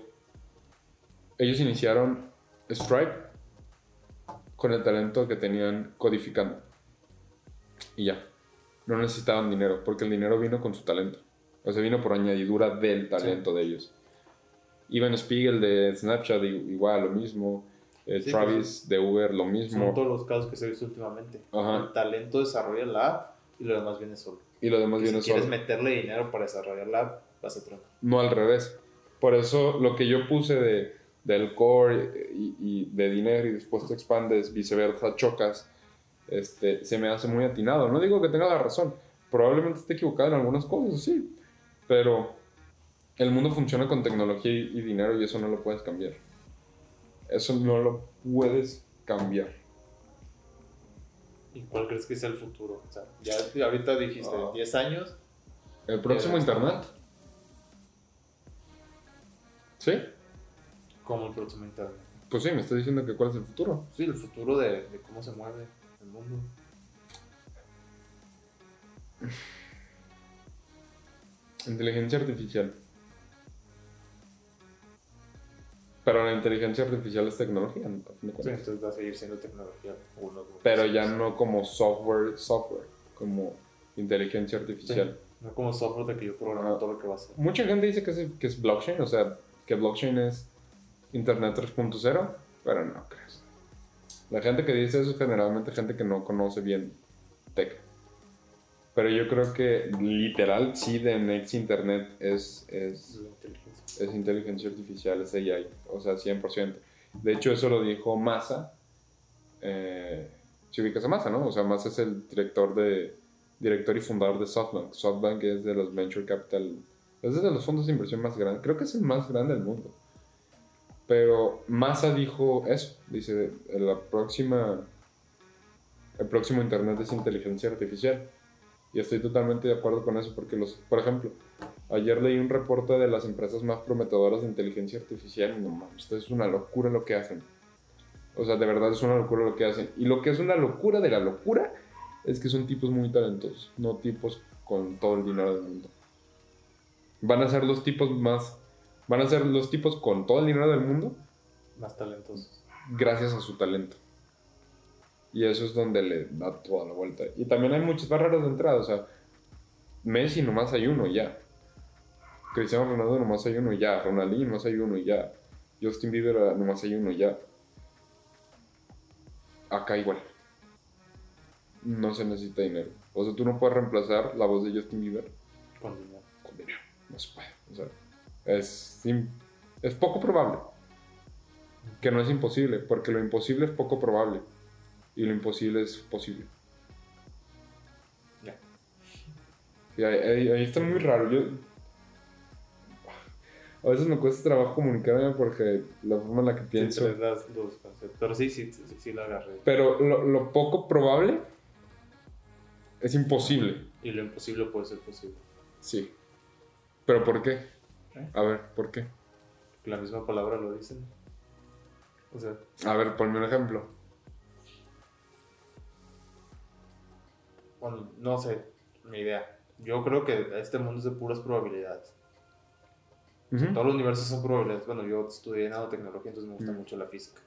Speaker 2: ellos iniciaron Stripe con el talento que tenían codificando. Y ya. No necesitaban dinero, porque el dinero vino con su talento. O sea, vino por añadidura del talento de ellos. Ivan Spiegel de Snapchat, igual, lo mismo. Eh, Travis de Uber, lo mismo.
Speaker 1: Son todos los casos que se visto últimamente. El talento desarrolla la app y lo demás viene solo.
Speaker 2: Y lo demás viene
Speaker 1: solo. Si quieres meterle dinero para desarrollar la app, vas a tronar.
Speaker 2: No al revés. Por eso lo que yo puse de, del core y, de dinero y después te expandes, viceversa, chocas, este, se me hace muy atinado. No digo que tenga la razón. Probablemente esté equivocado en algunas cosas, sí. Pero el mundo funciona con tecnología y dinero y eso no lo puedes cambiar. Eso no lo puedes cambiar.
Speaker 1: ¿Y cuál crees que es el futuro? O sea, ya, ahorita dijiste, 10 ah. años.
Speaker 2: ¿El próximo Internet? ¿Sí?
Speaker 1: ¿Cómo el próximo Internet?
Speaker 2: Pues sí, me estás diciendo que cuál es el futuro.
Speaker 1: Sí, el futuro de, de cómo se mueve el mundo.
Speaker 2: Inteligencia artificial. Pero la inteligencia artificial es tecnología,
Speaker 1: ¿no? Sí, entonces va a seguir siendo tecnología. Uno,
Speaker 2: Pero ya no como software, software, como inteligencia artificial.
Speaker 1: no como software de que yo programo todo lo que va a hacer.
Speaker 2: Mucha gente dice que es, que es blockchain, o sea, que blockchain es Internet 3.0, pero no crees. La gente que dice eso es generalmente gente que no conoce bien tech. Pero yo creo que literal sí de Next Internet es, es, es inteligencia artificial, es AI, o sea, 100%. De hecho, eso lo dijo Massa. Eh, si ubicas a Massa, ¿no? O sea, Massa es el director, de, director y fundador de SoftBank. SoftBank es de los Venture Capital, es de los fondos de inversión más grandes, creo que es el más grande del mundo. Pero Massa dijo eso, dice, la próxima, el próximo Internet es inteligencia artificial. Y estoy totalmente de acuerdo con eso porque, los, por ejemplo, ayer leí un reporte de las empresas más prometedoras de inteligencia artificial y no mames, esto es una locura lo que hacen. O sea, de verdad es una locura lo que hacen. Y lo que es una locura de la locura es que son tipos muy talentosos, no tipos con todo el dinero del mundo. Van a ser los tipos más... Van a ser los tipos con todo el dinero del mundo.
Speaker 1: Más talentosos.
Speaker 2: Gracias a su talento. Y eso es donde le da toda la vuelta. Y también hay muchas barreras de entrada. O sea, Messi nomás hay uno ya. Cristiano Ronaldo nomás hay uno y ya. Ronaldinho nomás hay uno y ya. Justin Bieber ah, nomás hay uno y ya. Acá igual. No se necesita dinero. O sea, tú no puedes reemplazar la voz de Justin Bieber
Speaker 1: con dinero.
Speaker 2: Con dinero. No se puede. O sea, es, es poco probable. Que no es imposible, porque lo imposible es poco probable y lo imposible es posible. Ya. Y ahí, está muy raro. Yo, a veces me cuesta trabajo comunicarme porque la forma en la que pienso.
Speaker 1: pero sí, sí, sí, sí la agarré.
Speaker 2: Pero lo, poco probable es imposible.
Speaker 1: Y lo imposible puede ser posible.
Speaker 2: Sí. ¿Pero por qué? ¿Eh? A ver, ¿por qué?
Speaker 1: La misma palabra lo dicen. O sea.
Speaker 2: A ver, ponme un ejemplo.
Speaker 1: bueno, no sé, mi idea. Yo creo que este mundo es de puras probabilidades. Todos los universos son probabilidades. Bueno, yo estudié nanotecnología, entonces me gusta mucho la física.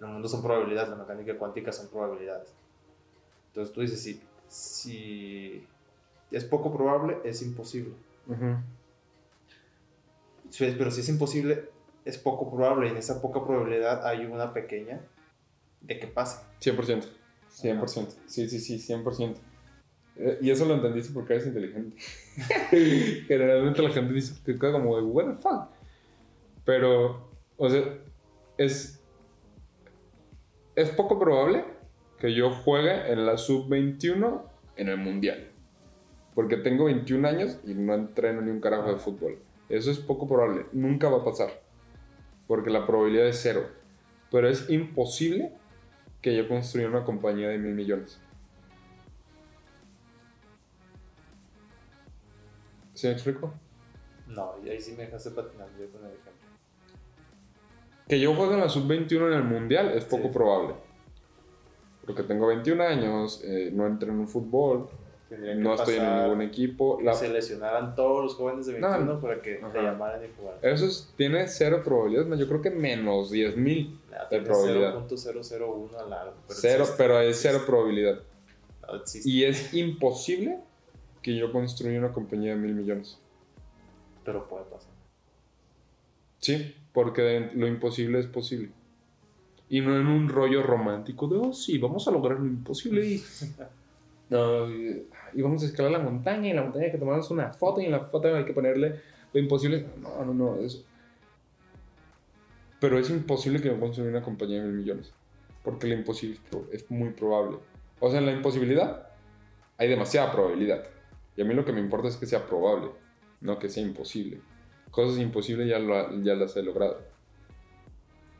Speaker 1: El mundo son probabilidades, la mecánica cuántica son probabilidades. Entonces tú dices, si, si es poco probable, es imposible. Pero si es imposible, es poco probable. Y en esa poca probabilidad hay una pequeña de que pase.
Speaker 2: 100%. 100%. Sí, sí, sí, 100%. Eh, y eso lo entendiste porque eres inteligente. Generalmente la gente dice que como de, what the fuck. Pero, o sea, es, es poco probable que yo juegue en la sub-21 en el mundial. Porque tengo 21 años y no entreno ni un carajo de fútbol. Eso es poco probable. Nunca va a pasar. Porque la probabilidad es cero. Pero es imposible que yo construya una compañía de mil millones. ¿Sí me explico?
Speaker 1: No, y ahí sí me dejaste patinar yo con el ejemplo.
Speaker 2: Que yo juegue en la sub-21 en el mundial es poco probable. Porque tengo 21 años, eh, no entré en un fútbol, no estoy en ningún equipo.
Speaker 1: La... Se lesionaran todos los jóvenes de 21 para que te llamaran y jugaran.
Speaker 2: Eso tiene cero probabilidad, yo creo que menos 10 mil de probabilidad.
Speaker 1: 0.001 a largo.
Speaker 2: Pero cero, pero es cero probabilidad. y es imposible que yo construí una compañía de mil millones.
Speaker 1: Pero puede pasar.
Speaker 2: Sí, porque lo imposible es posible. Y no en un rollo romántico de, oh, sí, vamos a lograr lo imposible. Y, no, y, vamos a escalar la montaña y en la montaña hay que tomarnos una foto y en la foto hay que ponerle lo imposible. No, no, no, eso. Pero es imposible que yo construya una compañía de mil millones. Porque lo imposible es muy probable. O sea, en la imposibilidad hay demasiada probabilidad. Y a mí lo que me importa es que sea probable, no que sea imposible. Cosas imposibles ya, ya las he logrado.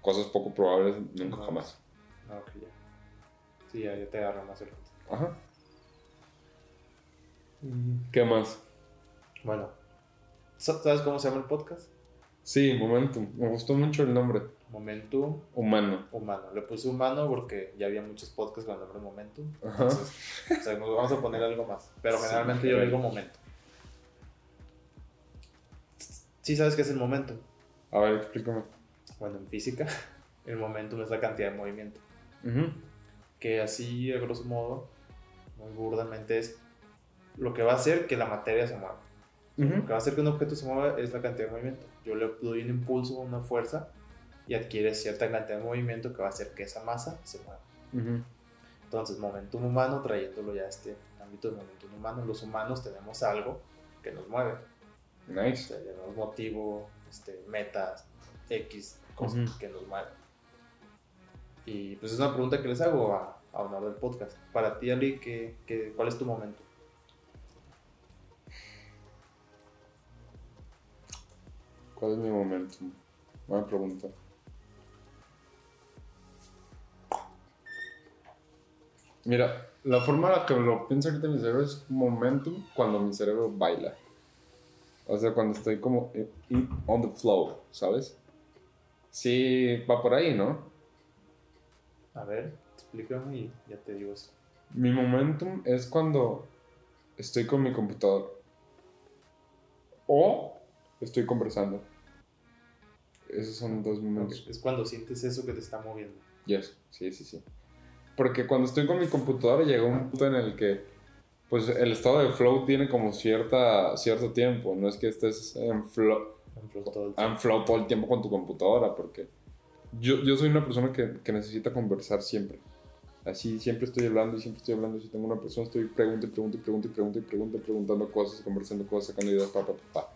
Speaker 2: Cosas poco probables nunca jamás.
Speaker 1: Ah, ok, ya. Sí, ya, te agarro más el
Speaker 2: Ajá. ¿Qué más?
Speaker 1: Bueno, ¿sabes cómo se llama el podcast?
Speaker 2: Sí, Momentum. Me gustó mucho el nombre.
Speaker 1: Momentum.
Speaker 2: Humano.
Speaker 1: Humano. Le puse humano porque ya había muchos podcasts con el nombre Momentum. Entonces, o sea, nos vamos a poner algo más. Pero generalmente yo digo momento. ¿Sí sabes qué es el momento?
Speaker 2: A ver, explícame.
Speaker 1: bueno, en física, el momentum es la cantidad de movimiento. Que así, a grosso modo, muy burdamente, es lo que va a hacer que la materia se mueva. Lo que va a hacer que un objeto se mueva es la cantidad de movimiento. Yo le doy un impulso, una fuerza, y adquiere cierta cantidad de movimiento que va a hacer que esa masa se mueva. Entonces, momentum humano, trayéndolo ya a este ámbito de momentum humano, los humanos tenemos algo que nos mueve.
Speaker 2: Nice.
Speaker 1: tenemos motivo, este, metas, X, cosas que nos mueven. Y pues es una pregunta que les hago a, a honor del podcast. Para ti, Ali, ¿qué, qué, cuál es tu momento?
Speaker 2: ¿Cuál es mi momento? Buena pregunta. Mira, la forma en la que lo pienso ahorita en mi cerebro es momentum cuando mi cerebro baila. O sea, cuando estoy como on the flow, ¿sabes? Sí, va por ahí, ¿no?
Speaker 1: A ver, explícame y ya te digo eso.
Speaker 2: Mi momentum es cuando estoy con mi computador. O estoy conversando. Esos son dos momentos.
Speaker 1: Es cuando sientes eso que te está moviendo.
Speaker 2: Yes, sí, sí, sí. Porque cuando estoy con mi computadora llega un punto en el que pues el estado de flow tiene como cierta, cierto tiempo. No es que estés en flow, en flow, todo, el tiempo con tu computadora, porque yo, yo soy una persona que, que, necesita conversar siempre. Así siempre estoy hablando y siempre estoy hablando. Si tengo una persona, estoy pregunto y pregunto y pregunto y pregunto y pregunto, preguntando cosas, conversando cosas, sacando ideas, pa, pa, pa,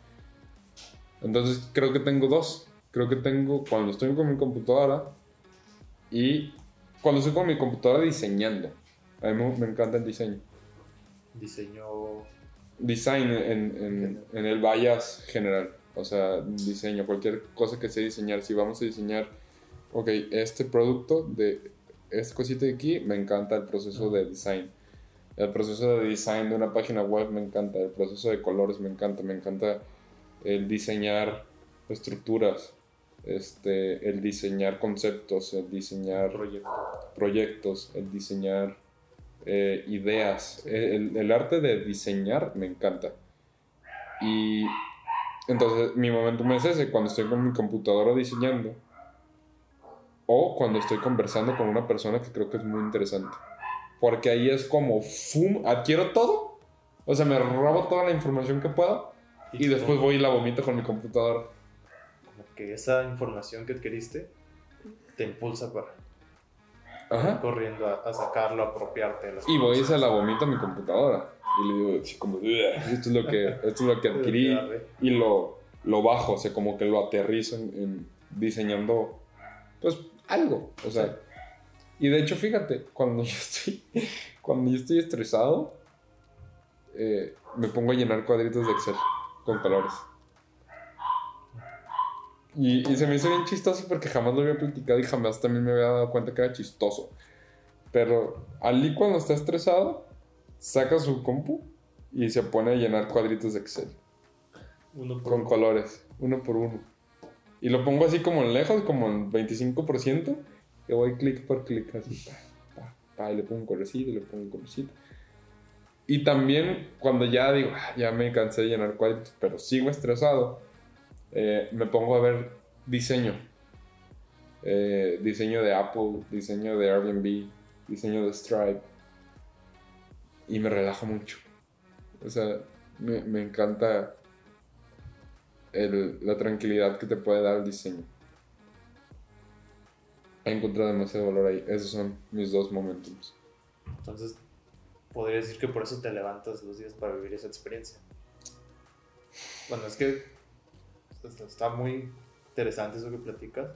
Speaker 2: Entonces creo que tengo dos. Creo que tengo cuando estoy con mi computadora y cuando estoy con mi computadora diseñando. A mí me, encanta el diseño.
Speaker 1: Diseño.
Speaker 2: Design en, en, el bias general. O sea, diseño, cualquier cosa que sea diseñar. Si vamos a diseñar, ok, este producto de esta cosita de aquí, me encanta el proceso de design. El proceso de design de una página web me encanta. El proceso de colores me encanta. Me encanta el diseñar estructuras este, el diseñar conceptos, el diseñar proyectos, el diseñar eh, ideas. El, el, arte de diseñar me encanta. Y entonces mi momento es ese, cuando estoy con mi computadora diseñando o cuando estoy conversando con una persona que creo que es muy interesante. Porque ahí es como, ¡fum! Adquiero todo. O sea, me robo toda la información que pueda y, y después voy y la vomito con mi computadora
Speaker 1: que esa información que adquiriste te impulsa para ir corriendo a, sacarlo, a apropiarte.
Speaker 2: De y voy y se la vomito a mi computadora. Y le digo, como, esto es lo que, esto es lo que adquirí. y lo, lo bajo, o sea, como que lo aterrizo en, diseñando, pues, algo. O sea, y de hecho, fíjate, cuando yo estoy, cuando yo estoy estresado, eh, me pongo a llenar cuadritos de Excel con colores. Y, se me hizo bien chistoso porque jamás lo había platicado y jamás también me había dado cuenta que era chistoso. Pero Ali cuando está estresado, saca su compu y se pone a llenar cuadritos de Excel. Uno con colores, uno por uno. Y lo pongo así como en lejos, como en 25%. Y voy clic por clic así. y le pongo un colorcito, le pongo un colorcito. Y también cuando ya digo, ah, ya me cansé de llenar cuadritos, pero sigo estresado eh, me pongo a ver diseño. Eh, diseño de Apple, diseño de Airbnb, diseño de Stripe. Y me relaja mucho. O sea, me, encanta la tranquilidad que te puede dar el diseño. He encontrado demasiado valor ahí. Esos son mis dos momentos.
Speaker 1: Entonces, podría decir que por eso te levantas los días para vivir esa experiencia. Bueno, es que está muy interesante eso que platicas.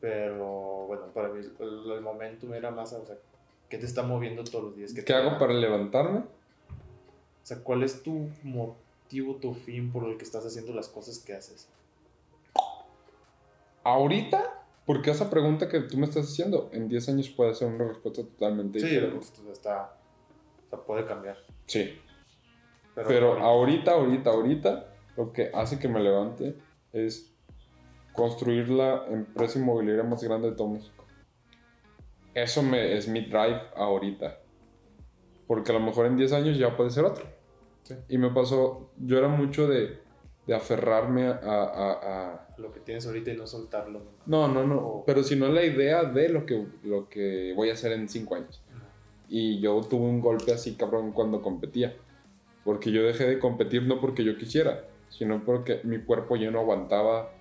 Speaker 1: Pero bueno, para mí el, el momento era más, o sea, ¿qué te está moviendo todos los días?
Speaker 2: ¿Qué, ¿Qué hago para levantarme?
Speaker 1: O sea, ¿cuál es tu motivo, tu fin por el que estás haciendo las cosas que haces?
Speaker 2: ¿Ahorita? Porque esa pregunta que tú me estás haciendo, en 10 años puede ser una respuesta totalmente
Speaker 1: diferente. Sí, está, o sea, puede cambiar.
Speaker 2: Sí. Pero, ahorita, ahorita, ahorita, lo que hace que me levante es construir la empresa inmobiliaria más grande de todo México. Eso me, es mi drive ahorita. Porque a lo mejor en 10 años ya puede ser otro. Y me pasó, yo era mucho de, de aferrarme a,
Speaker 1: Lo que tienes ahorita y no soltarlo.
Speaker 2: No, no, no. Pero sino la idea de lo que, lo que voy a hacer en cinco años. Y yo tuve un golpe así, cabrón, cuando competía. Porque yo dejé de competir no porque yo quisiera, sino porque mi cuerpo ya no aguantaba.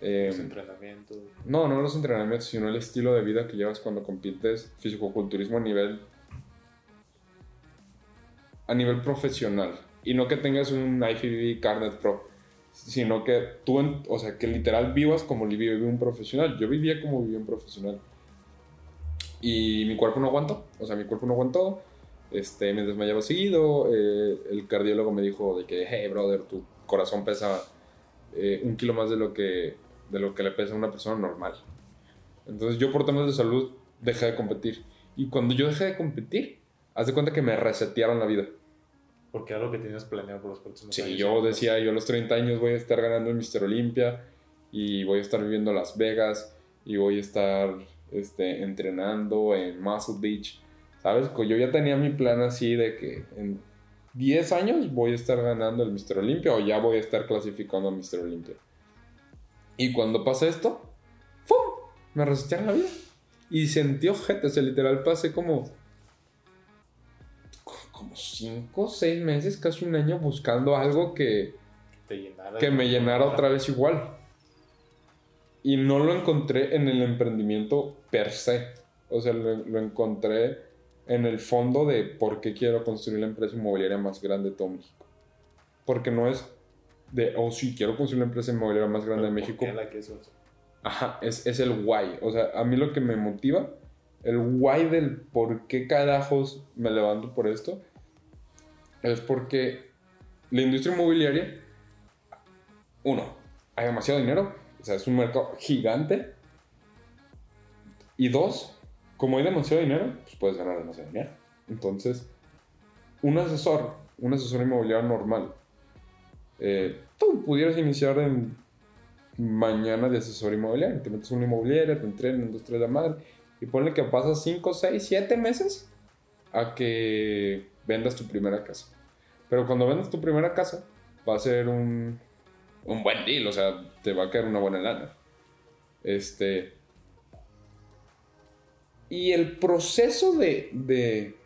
Speaker 1: los em, entrenamientos.
Speaker 2: No, no los entrenamientos, sino el estilo de vida que llevas cuando compites fisicoculturismo a nivel. a nivel profesional. Y no que tengas un IFBB Carnet Pro sino que tú, o sea, que literal vivas como vive un profesional. Yo vivía como vivía un profesional. Y mi cuerpo no aguantó, o sea, mi cuerpo no aguantó. Este, me desmayaba seguido. Eh, el cardiólogo me dijo de que, hey, brother, tu corazón pesa eh, un kilo más de lo, que, de lo que le pesa a una persona normal. Entonces yo por temas de salud dejé de competir. Y cuando yo dejé de competir, haz de cuenta que me resetearon la vida.
Speaker 1: Porque era lo que tenías planeado por los próximos
Speaker 2: sí, yo decía, yo a los 30 años voy a estar ganando el Mister Olympia y voy a estar viviendo en Las Vegas y voy a estar este, entrenando en Muscle Beach. ¿Sabes? Yo ya tenía mi plan así de que en 10 años voy a estar ganando el Mister Olympia o ya voy a estar clasificando a Mister Olympia. Y cuando pasa esto, ¡fum! Me resetearon la vida. Y sentí ojete, o sea, literal pasé como como 5 o 6 meses, casi un año buscando algo que, que me llenara otra vez igual. Y no lo encontré en el emprendimiento per se. O sea, lo, encontré en el fondo de por qué quiero construir la empresa inmobiliaria más grande de todo México. Porque no es de, oh sí, quiero construir la empresa inmobiliaria más grande de México.
Speaker 1: La que es
Speaker 2: Ajá, es, es el why. O sea, a mí lo que me motiva, el why del por qué carajos me levanto por esto, es porque la industria inmobiliaria, uno, hay demasiado dinero, o sea, es un mercado gigante. Y dos, como hay demasiado dinero, puedes ganar demasiado dinero. Entonces, un asesor, un asesor inmobiliario normal, eh, tú pudieras iniciar en mañana de asesor inmobiliario. Te metes una inmobiliaria, te entrenan en dos, tres de madre y ponle que pasas 5, 6, 7 meses a que vendas tu primera casa. Pero cuando vendas tu primera casa, va a ser un, un buen deal, o sea, te va a quedar una buena lana. Este. Y el proceso de, de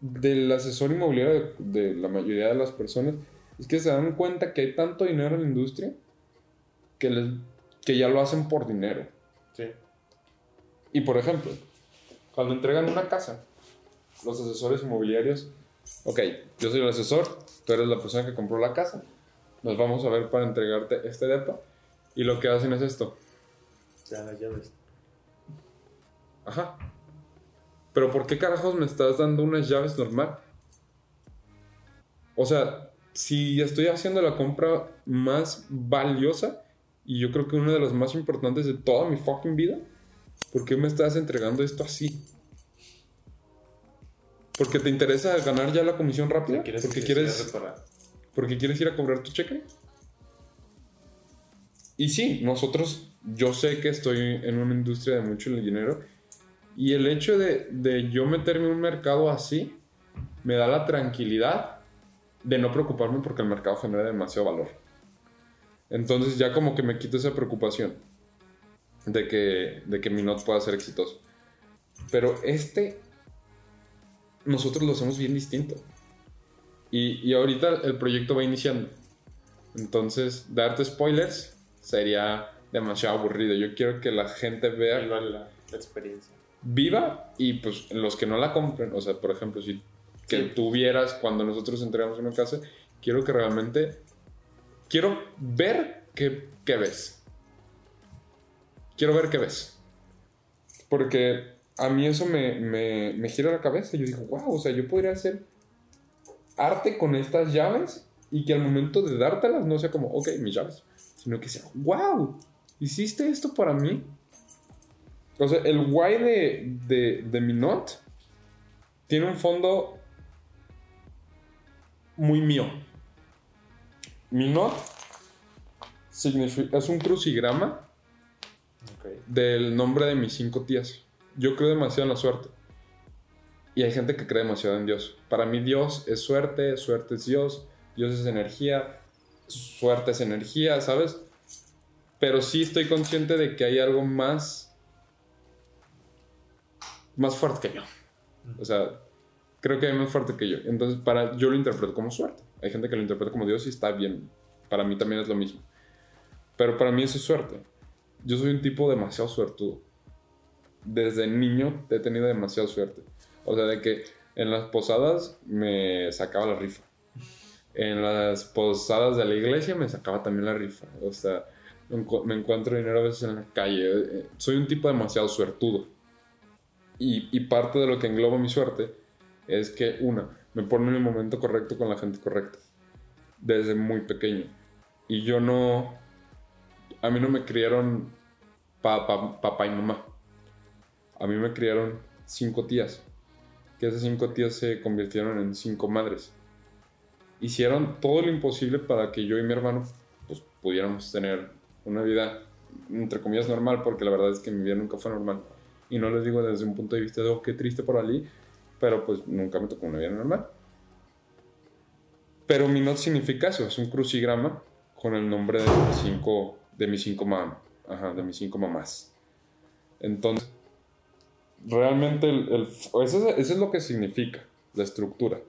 Speaker 2: del asesor inmobiliario de, la mayoría de las personas es que se dan cuenta que hay tanto dinero en la industria que, les, que ya lo hacen por dinero.
Speaker 1: Sí.
Speaker 2: Y por ejemplo, cuando entregan una casa, los asesores inmobiliarios, ok, yo soy el asesor, tú eres la persona que compró la casa, nos vamos a ver para entregarte este depa, y lo que hacen es esto.
Speaker 1: Ya las llaves.
Speaker 2: Ajá. Pero ¿por qué carajos me estás dando unas llaves normal? O sea, si estoy haciendo la compra más valiosa, y yo creo que una de las más importantes de toda mi fucking vida, ¿por qué me estás entregando esto así? ¿Porque te interesa ganar ya la comisión rápida? ¿Porque quieres, porque quieres ir a cobrar tu cheque? Y sí, nosotros, yo sé que estoy en una industria de mucho dinero y el hecho de, de yo meterme en un mercado así me da la tranquilidad de no preocuparme porque el mercado genera demasiado valor. Entonces ya como que me quito esa preocupación de que, de que mi not pueda ser exitoso. Pero este, nosotros lo hacemos bien distinto. Y, y ahorita el proyecto va iniciando. Entonces, darte spoilers sería demasiado aburrido. Yo quiero que la gente vea
Speaker 1: Viva la, experiencia.
Speaker 2: Viva y pues los que no la compren, o sea, por ejemplo, si que tú vieras cuando nosotros entregamos una casa, quiero que realmente, quiero ver qué, qué ves quiero ver qué ves. Porque a mí eso me, me, gira la cabeza. Yo digo, wow, o sea, yo podría hacer arte con estas llaves y que al momento de dártelas no sea como, ok, mis llaves, sino que sea, wow, hiciste esto para mí. O sea, el guay de, de, de mi not tiene un fondo muy mío. Mi not es un crucigrama del nombre de mis cinco tías. Yo creo demasiado en la suerte. Y hay gente que cree demasiado en Dios. Para mí Dios es suerte, suerte es Dios, Dios es energía. suerte es energía, ¿sabes? Pero sí estoy consciente de que hay algo más, más fuerte que yo. O sea, creo que hay más fuerte que yo. Entonces, para, yo lo interpreto como suerte. Hay gente que lo interpreta como Dios y está bien. Para mí también es lo mismo. Pero para mí eso es suerte. Yo soy un tipo demasiado suertudo. Desde niño he tenido demasiada suerte. O sea, de que en las posadas me sacaba la rifa. En las posadas de la iglesia me sacaba también la rifa. O sea, me encuentro dinero a veces en la calle. Eh, soy un tipo demasiado suertudo. Y, parte de lo que engloba mi suerte es que, una, me pone en el momento correcto con la gente correcta. Desde muy pequeño. Y yo no. A mí no me criaron papá y mamá. A mí me criaron cinco tías. Que esas cinco tías se convirtieron en cinco madres. Hicieron todo lo imposible para que yo y mi hermano pues, pudiéramos tener una vida, entre comillas, normal, porque la verdad es que mi vida nunca fue normal. Y no les digo desde un punto de vista de, oh, qué triste por Ali, pero pues nunca me tocó una vida normal. Pero mi not significa eso, es un crucigrama con el nombre de mis cinco, de mis cinco, de mis cinco mamás. Entonces, realmente el, eso, es lo que significa la estructura.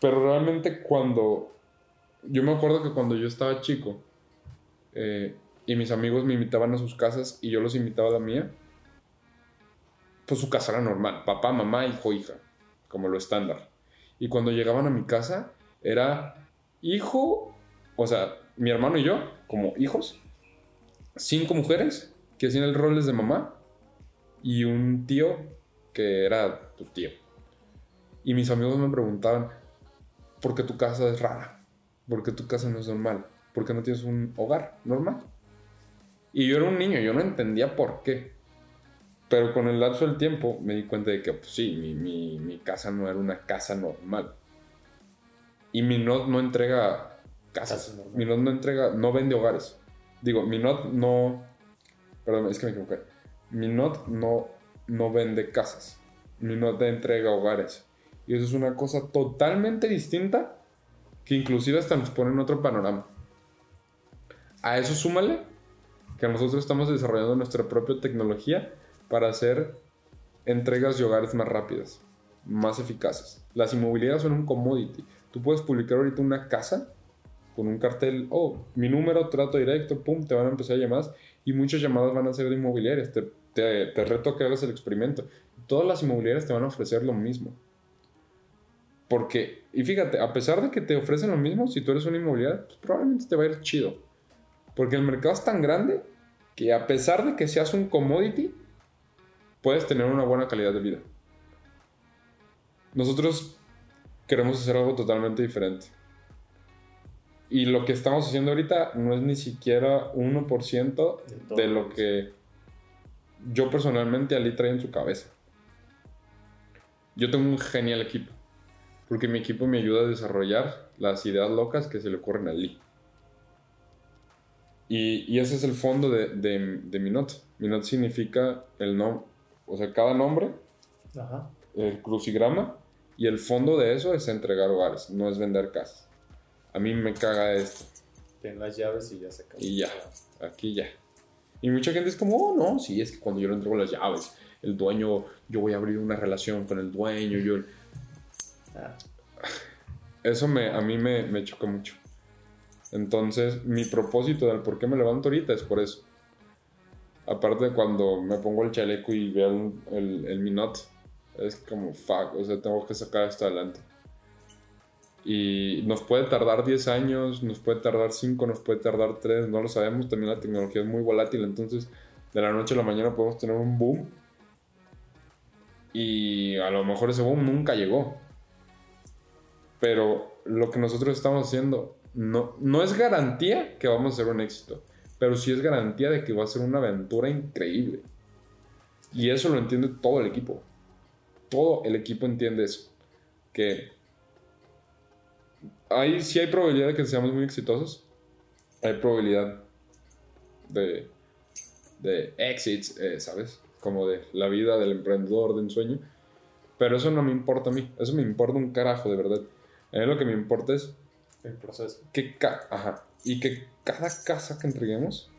Speaker 2: Pero realmente cuando, yo me acuerdo que cuando yo estaba chico eh, y mis amigos me invitaban a sus casas y yo los invitaba a la mía, pues su casa era normal, papá, mamá, hijo, hija, como lo estándar. Y cuando llegaban a mi casa era hijo, o sea, mi hermano y yo, como hijos, cinco mujeres que hacían el roles de mamá y un tío que era tu tío. Y mis amigos me preguntaban, ¿por qué tu casa es rara? ¿Por qué tu casa no es normal? ¿Por qué no tienes un hogar normal? Y yo era un niño, yo no entendía por qué. Pero con el lapso del tiempo me di cuenta de que, pues sí, mi, mi, casa no era una casa normal. Y mi not no entrega casas. mi not no entrega, no vende hogares. Digo, mi not no. Perdón, es que me equivoqué. Mi not no, no vende casas. Mi not entrega hogares. Y eso es una cosa totalmente distinta que inclusive hasta nos pone en otro panorama. A eso súmale que nosotros estamos desarrollando nuestra propia tecnología para hacer entregas de hogares más rápidas, más eficaces. Las inmobiliarias son un commodity. Tú puedes publicar ahorita una casa con un cartel, oh, mi número, trato directo, pum, te van a empezar a llamar y muchas llamadas van a ser de inmobiliarias. Te, te, reto a que hagas el experimento. Todas las inmobiliarias te van a ofrecer lo mismo. Porque, y fíjate, a pesar de que te ofrecen lo mismo, si tú eres una inmobiliaria, pues probablemente te va a ir chido. Porque el mercado es tan grande que a pesar de que seas un commodity, puedes tener una buena calidad de vida. Nosotros queremos hacer algo totalmente diferente. Y lo que estamos haciendo ahorita no es ni siquiera 1% de, de lo que yo personalmente Ali trae en su cabeza. Yo tengo un genial equipo, porque mi equipo me ayuda a desarrollar las ideas locas que se le ocurren a Ali. Y, ese es el fondo de, de, mi not. Mi not significa el no, o sea, cada nombre, el crucigrama, y el fondo de eso es entregar hogares, no es vender casas. A mí me caga esto.
Speaker 1: Ten las llaves y ya se acabó.
Speaker 2: Y ya, aquí ya. Y mucha gente es como, oh, no, sí, es que cuando yo le entrego las llaves, el dueño, yo voy a abrir una relación con el dueño, yo... Ah. Eso me, a mí me, me choca mucho. Entonces, mi propósito del por qué me levanto ahorita es por eso. Aparte cuando me pongo el chaleco y veo el, el, minot, es como fuck, o sea, tengo que sacar esto adelante. Y nos puede tardar 10 años, nos puede tardar 5, nos puede tardar 3, no lo sabemos. También la tecnología es muy volátil, entonces de la noche a la mañana podemos tener un boom. Y a lo mejor ese boom nunca llegó. Pero lo que nosotros estamos haciendo no, no es garantía que vamos a ser un éxito pero sí es garantía de que va a ser una aventura increíble. Y eso lo entiende todo el equipo. Todo el equipo entiende eso. Que hay, sí hay probabilidad de que seamos muy exitosos. Hay probabilidad de, de exits, eh, ¿sabes? Como de la vida del emprendedor, de ensueño. Pero eso no me importa a mí. Eso me importa un carajo, de verdad. A mí lo que me importa es
Speaker 1: el proceso.
Speaker 2: Que Ajá. Y que cada casa que entreguemos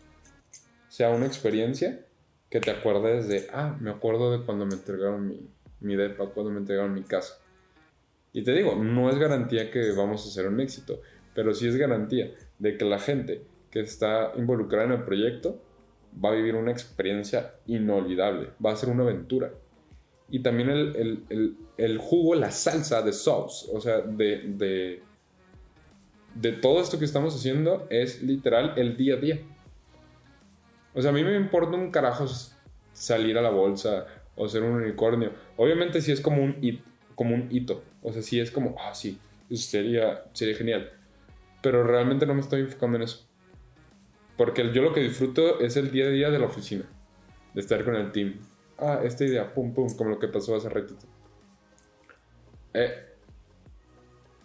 Speaker 2: sea una experiencia que te acuerdes de, ah, me acuerdo de cuando me entregaron mi, mi depa, cuando me entregaron mi casa. Y te digo, no es garantía que vamos a hacer un éxito, pero sí es garantía de que la gente que está involucrada en el proyecto va a vivir una experiencia inolvidable, va a ser una aventura. Y también el, el, el, jugo, la salsa de sauce, o sea, de, de todo esto que estamos haciendo es literal el día a día. O sea, a mí me importa un carajo salir a la bolsa o ser un unicornio. Obviamente sí es como un, como un hito. O sea, sí es como, ah, sí, sería, sería genial. Pero realmente no me estoy enfocando en eso. Porque yo lo que disfruto es el día a día de la oficina. De estar con el team. Ah, esta idea, pum, pum, como lo que pasó hace ratito. Eh,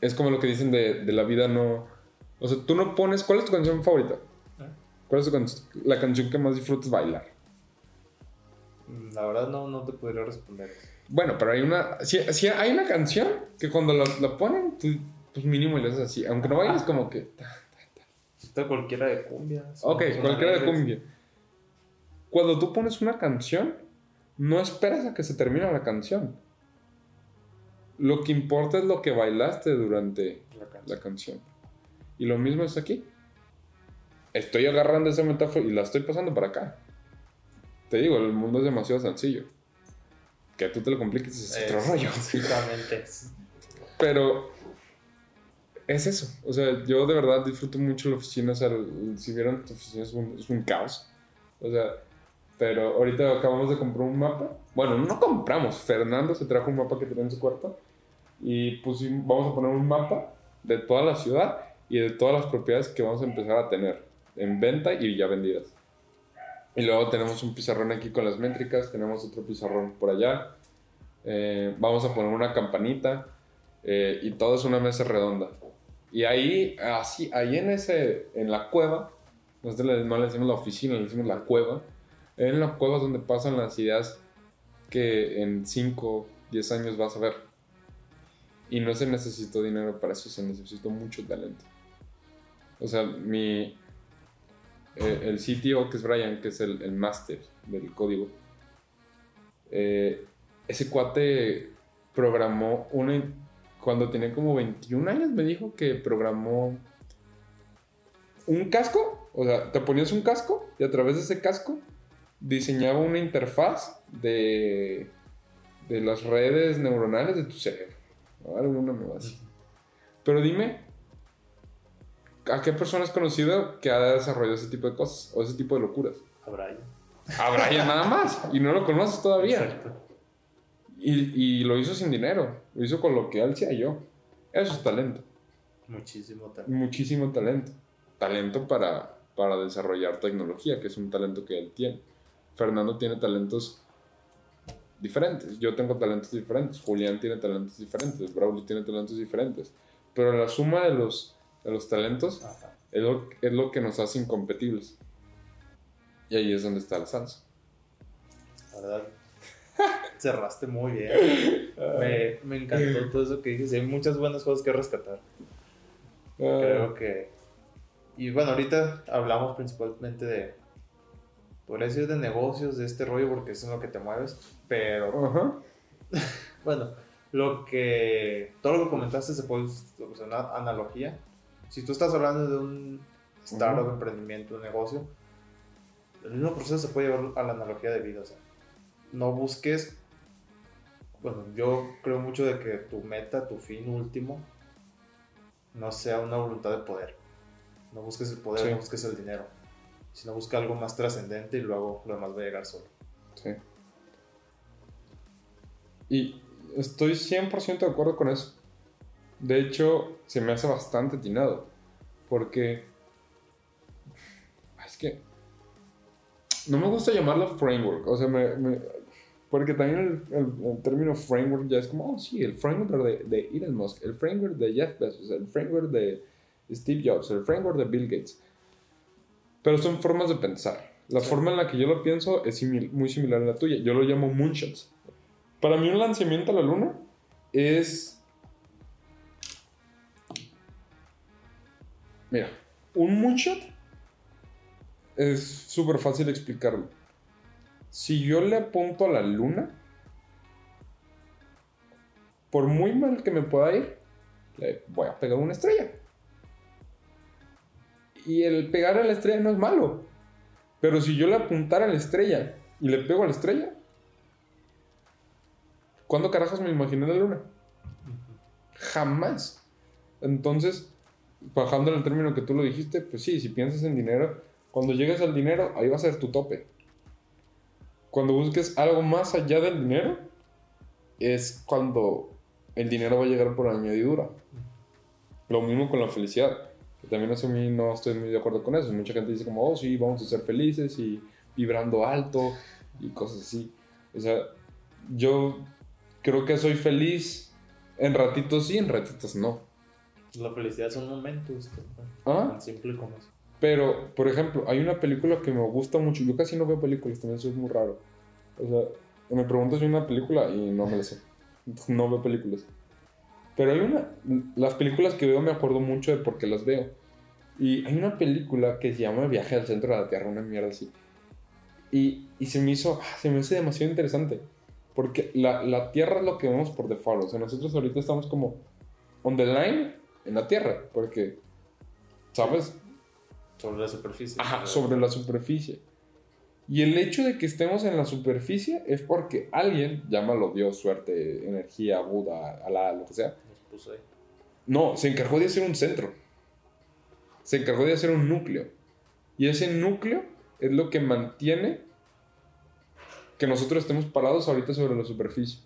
Speaker 2: es como lo que dicen de, de, la vida no... O sea, tú no pones... ¿Cuál es tu canción favorita? ¿Eh? ¿Cuál es la canción que más disfrutas bailar?
Speaker 1: Mm, la verdad no, no te podría responder.
Speaker 2: Bueno, pero hay una... Si, si hay una canción que cuando la, la ponen, pues mínimo le haces así. Aunque no bailes, como que...
Speaker 1: Está cualquiera de cumbia.
Speaker 2: Ok, cualquiera de cumbia. Cuando tú pones una canción, no esperas a que se termine la canción. Lo que importa es lo que bailaste durante la canción. Y lo mismo es aquí. Estoy agarrando esa metáfora y la estoy pasando para acá. Te digo, el mundo es demasiado sencillo. Que tú te lo compliques es otro rollo. Exactamente. Pero es eso. O sea, yo de verdad disfruto mucho la oficina. O sea, si vieron, tu oficina es un, es un caos. O sea, pero ahorita acabamos de comprar un mapa. Bueno, no compramos. Fernando se trajo un mapa que tenía en su cuarto. Y pues vamos a poner un mapa de toda la ciudad y de todas las propiedades que vamos a empezar a tener en venta y ya vendidas. Y luego tenemos un pizarrón aquí con las métricas, tenemos otro pizarrón por allá. Eh, vamos a poner una campanita eh, y todo es una mesa redonda. Y ahí, así, ahí en ese, en la cueva, nosotros no le decimos la oficina, le decimos la cueva. En la cueva es donde pasan las ideas que en 5, 10 años vas a ver. Y no se necesitó dinero para eso, se necesitó mucho talento. O sea, mi, eh, el CTO, que es Brian, que es el, el máster del código, eh, ese cuate programó una... Cuando tenía como 21 años me dijo que programó un casco, o sea, te ponías un casco y a través de ese casco diseñaba una interfaz de, de las redes neuronales de tu cerebro. Alguna me así. Pero dime, ¿a qué persona has conocido que ha desarrollado ese tipo de cosas o ese tipo de locuras?
Speaker 1: A Brian.
Speaker 2: A Brian nada más. Y no lo conoces todavía. Exacto. Y, y, lo hizo sin dinero. Lo hizo con lo que él hacía yo. Eso es talento.
Speaker 1: Muchísimo talento.
Speaker 2: Muchísimo talento. Talento para, para desarrollar tecnología, que es un talento que él tiene. Fernando tiene talentos diferentes. Yo tengo talentos diferentes. Julián tiene talentos diferentes. Braulio tiene talentos diferentes. Pero la suma de los de los talentos, es lo, es lo, que nos hace incompetibles. Y ahí es donde está la salsa.
Speaker 1: La verdad, cerraste muy bien. Me, me, encantó todo eso que dices. Hay muchas buenas cosas que rescatar. Creo que. Y bueno, ahorita hablamos principalmente de. Podría decir de negocios, de este rollo, porque eso es lo que te mueves. Pero. bueno, lo que. Todo lo que comentaste se puede usar una analogía si tú estás hablando de un startup, emprendimiento, un negocio, el mismo proceso se puede llevar a la analogía de vida. O sea, no busques. Bueno, yo creo mucho de que tu meta, tu fin último, no sea una voluntad de poder. No busques el poder, no busques el dinero. Sino busca algo más trascendente y luego lo demás va a llegar solo. Sí.
Speaker 2: Y estoy 100% de acuerdo con eso. De hecho, se me hace bastante atinado. Porque. Es que. No me gusta llamarlo framework. O sea, me, porque también el, término framework ya es como, oh, sí, el framework de, de Elon Musk, el framework de Jeff Bezos, el framework de Steve Jobs, el framework de Bill Gates. Pero son formas de pensar. La forma en la que yo lo pienso es muy similar a la tuya. Yo lo llamo moonshots. Para mí un lanzamiento a la luna es Mira, un moonshot es súper fácil explicarlo. Si yo le apunto a la luna, por muy mal que me pueda ir, le voy a pegar una estrella. Y el pegar a la estrella no es malo. Pero si yo le apuntara a la estrella y le pego a la estrella, ¿cuándo carajos me imaginé la luna? Jamás. Entonces, bajando en el término que tú lo dijiste, pues sí, si piensas en dinero, cuando llegues al dinero, ahí va a ser tu tope. Cuando busques algo más allá del dinero, es cuando el dinero va a llegar por añadidura. Lo mismo con la felicidad, que también a mí no estoy muy de acuerdo con eso. Mucha gente dice como, oh sí, vamos a ser felices y vibrando alto y cosas así. O sea, yo creo que soy feliz en ratitos sí, en ratitos no.
Speaker 1: La felicidad son momentos.
Speaker 2: ¿Ah? Tan simple como eso. Pero, por ejemplo, hay una película que me gusta mucho. Yo casi no veo películas, también eso es muy raro. O sea, me preguntas si una película y no me la sé. No veo películas. Pero hay una. Las películas que veo me acuerdo mucho de por qué las veo. Y hay una película que se llama Viaje al centro de la Tierra, una mierda así. Y, y se me hizo. Ah, se me hace demasiado interesante. Porque la, la Tierra es lo que vemos por default. O sea, nosotros ahorita estamos como on the line en la Tierra. Porque, ¿sabes?
Speaker 1: Sobre la superficie.
Speaker 2: Ajá, sobre la superficie. Y el hecho de que estemos en la superficie es porque alguien, llámalo Dios, suerte, energía, Buda, Alá, lo que sea. Nos puso ahí. No, se encargó de hacer un centro. Se encargó de hacer un núcleo. Y ese núcleo es lo que mantiene que nosotros estemos parados ahorita sobre la superficie.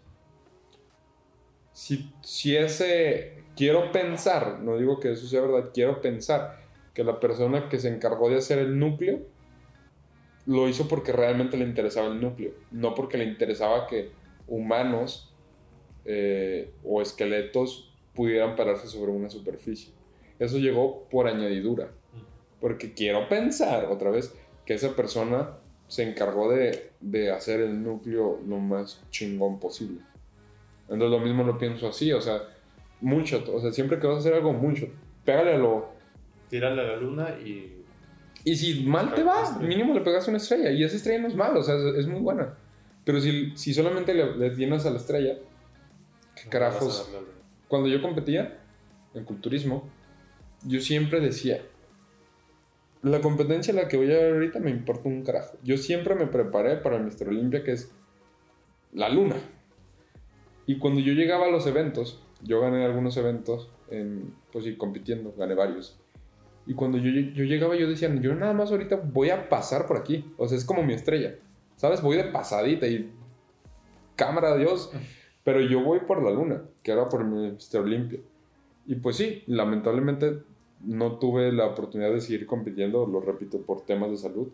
Speaker 2: Si, si ese, quiero pensar, no digo que eso sea verdad, quiero pensar que la persona que se encargó de hacer el núcleo lo hizo porque realmente le interesaba el núcleo, no porque le interesaba que humanos eh, o esqueletos pudieran pararse sobre una superficie. Eso llegó por añadidura, porque quiero pensar otra vez que esa persona se encargó de, de hacer el núcleo lo más chingón posible. Entonces lo mismo lo pienso así, o sea, mucho, o sea, siempre que vas a hacer algo, mucho, pégale a lo
Speaker 1: tírale a la luna y...
Speaker 2: Y si mal te va, mínimo le pegas una estrella. Y esa estrella no es mala, o sea, es, muy buena. Pero si, si solamente le, le, tienes a la estrella, ¿qué carajos? Cuando yo competía en culturismo, yo siempre decía, la competencia en la que voy a ver ahorita me importa un carajo. Yo siempre me preparé para Mr. Olympia, que es la luna. Y cuando yo llegaba a los eventos, yo gané algunos eventos, en, pues sí, compitiendo, gané varios. Y cuando yo, yo llegaba, yo decía, yo nada más ahorita voy a pasar por aquí. O sea, es como mi estrella. ¿Sabes? Voy de pasadita y cámara Dios. Pero yo voy por la luna, que era por Mr. Olympia. Y pues sí, lamentablemente no tuve la oportunidad de seguir compitiendo, lo repito, por temas de salud.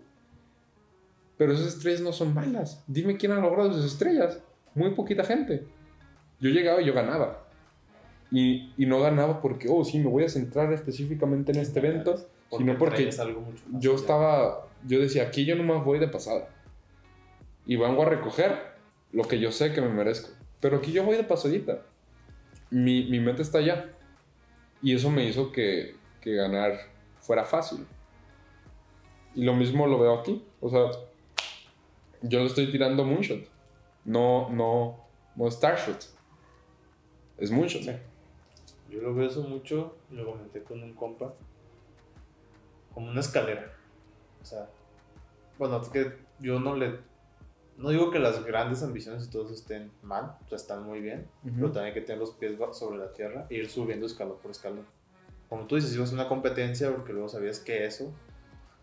Speaker 2: Pero esas estrellas no son malas. Dime quién ha logrado esas estrellas. Muy poquita gente. Yo llegaba y yo ganaba. Y, y, no ganaba porque, oh, sí, me voy a centrar específicamente en este evento, sino porque yo estaba, yo decía, aquí yo nomás voy de pasada. Y vengo a recoger lo que yo sé que me merezco. Pero aquí yo voy de pasadita. Mi, mi mente está allá. Y eso me hizo que, que ganar fuera fácil. Y lo mismo lo veo aquí. O sea, yo le estoy tirando moonshot. No, no, no starshot. Es mucho. Sí.
Speaker 1: Yo lo veo eso mucho, lo comenté con un compa, como una escalera. O sea, bueno, es que yo no le. No digo que las grandes ambiciones y todos estén mal, o sea, están muy bien, pero también hay que tener los pies sobre la tierra e ir subiendo escalón por escalón. Como tú dices, ibas a una competencia porque luego sabías que eso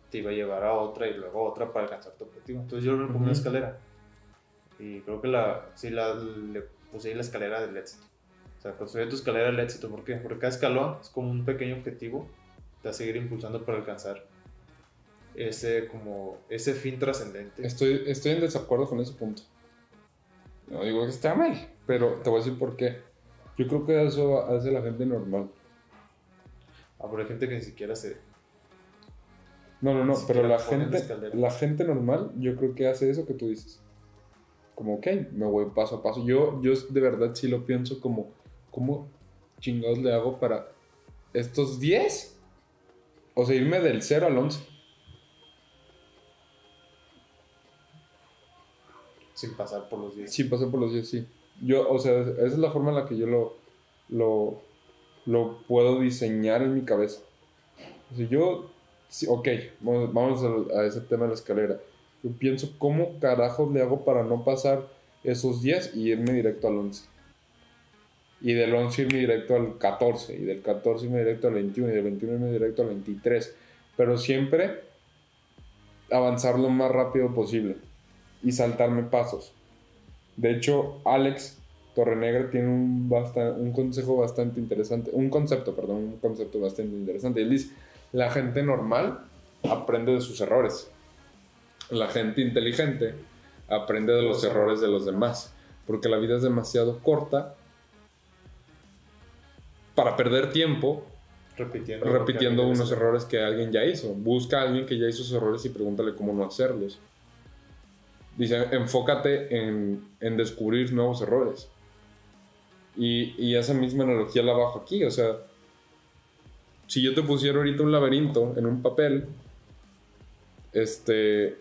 Speaker 1: te iba a llevar a otra y luego a otra para alcanzar tu objetivo. Entonces yo lo veo como una escalera. Y creo que la, sí la, le puse ahí la escalera del éxito sea, construir tu escalera del éxito. ¿Por qué? Porque cada escalón es como un pequeño objetivo, te va a seguir impulsando para alcanzar ese, como, ese fin trascendente.
Speaker 2: Estoy, estoy en desacuerdo con ese punto. No digo que esté mal, pero te voy a decir por qué. Yo creo que eso hace la gente normal.
Speaker 1: Ah, pero hay gente que ni siquiera se...
Speaker 2: No, no, no, pero la gente, la gente normal yo creo que hace eso que tú dices. Como, ok, me voy paso a paso. Yo, yo de verdad sí lo pienso como ¿cómo chingados le hago para estos 10 O sea, irme del 0 al 11.
Speaker 1: Sin pasar por los 10.
Speaker 2: Sin pasar por los 10, sí. Yo, o sea, esa es la forma en la que yo lo, lo, lo puedo diseñar en mi cabeza. O sea, yo, ok, vamos, a, a, ese tema de la escalera. Yo pienso, ¿cómo carajo le hago para no pasar esos 10 y irme directo al 11? Y del 11 irme directo al 14, y del 14 irme directo al 21, y del 21 irme directo al 23. Pero siempre avanzar lo más rápido posible y saltarme pasos. De hecho, Alex Torrenegra tiene un, un consejo bastante interesante, un concepto, perdón, un concepto bastante interesante. Él dice, la gente normal aprende de sus errores. La gente inteligente aprende de los errores de los demás, porque la vida es demasiado corta para perder tiempo repitiendo, repitiendo unos errores que alguien ya hizo. Busca a alguien que ya hizo esos errores y pregúntale cómo no hacerlos. Dice, enfócate en, en descubrir nuevos errores. Y, y, esa misma analogía la bajo aquí. O sea, si yo te pusiera ahorita un laberinto en un papel, este,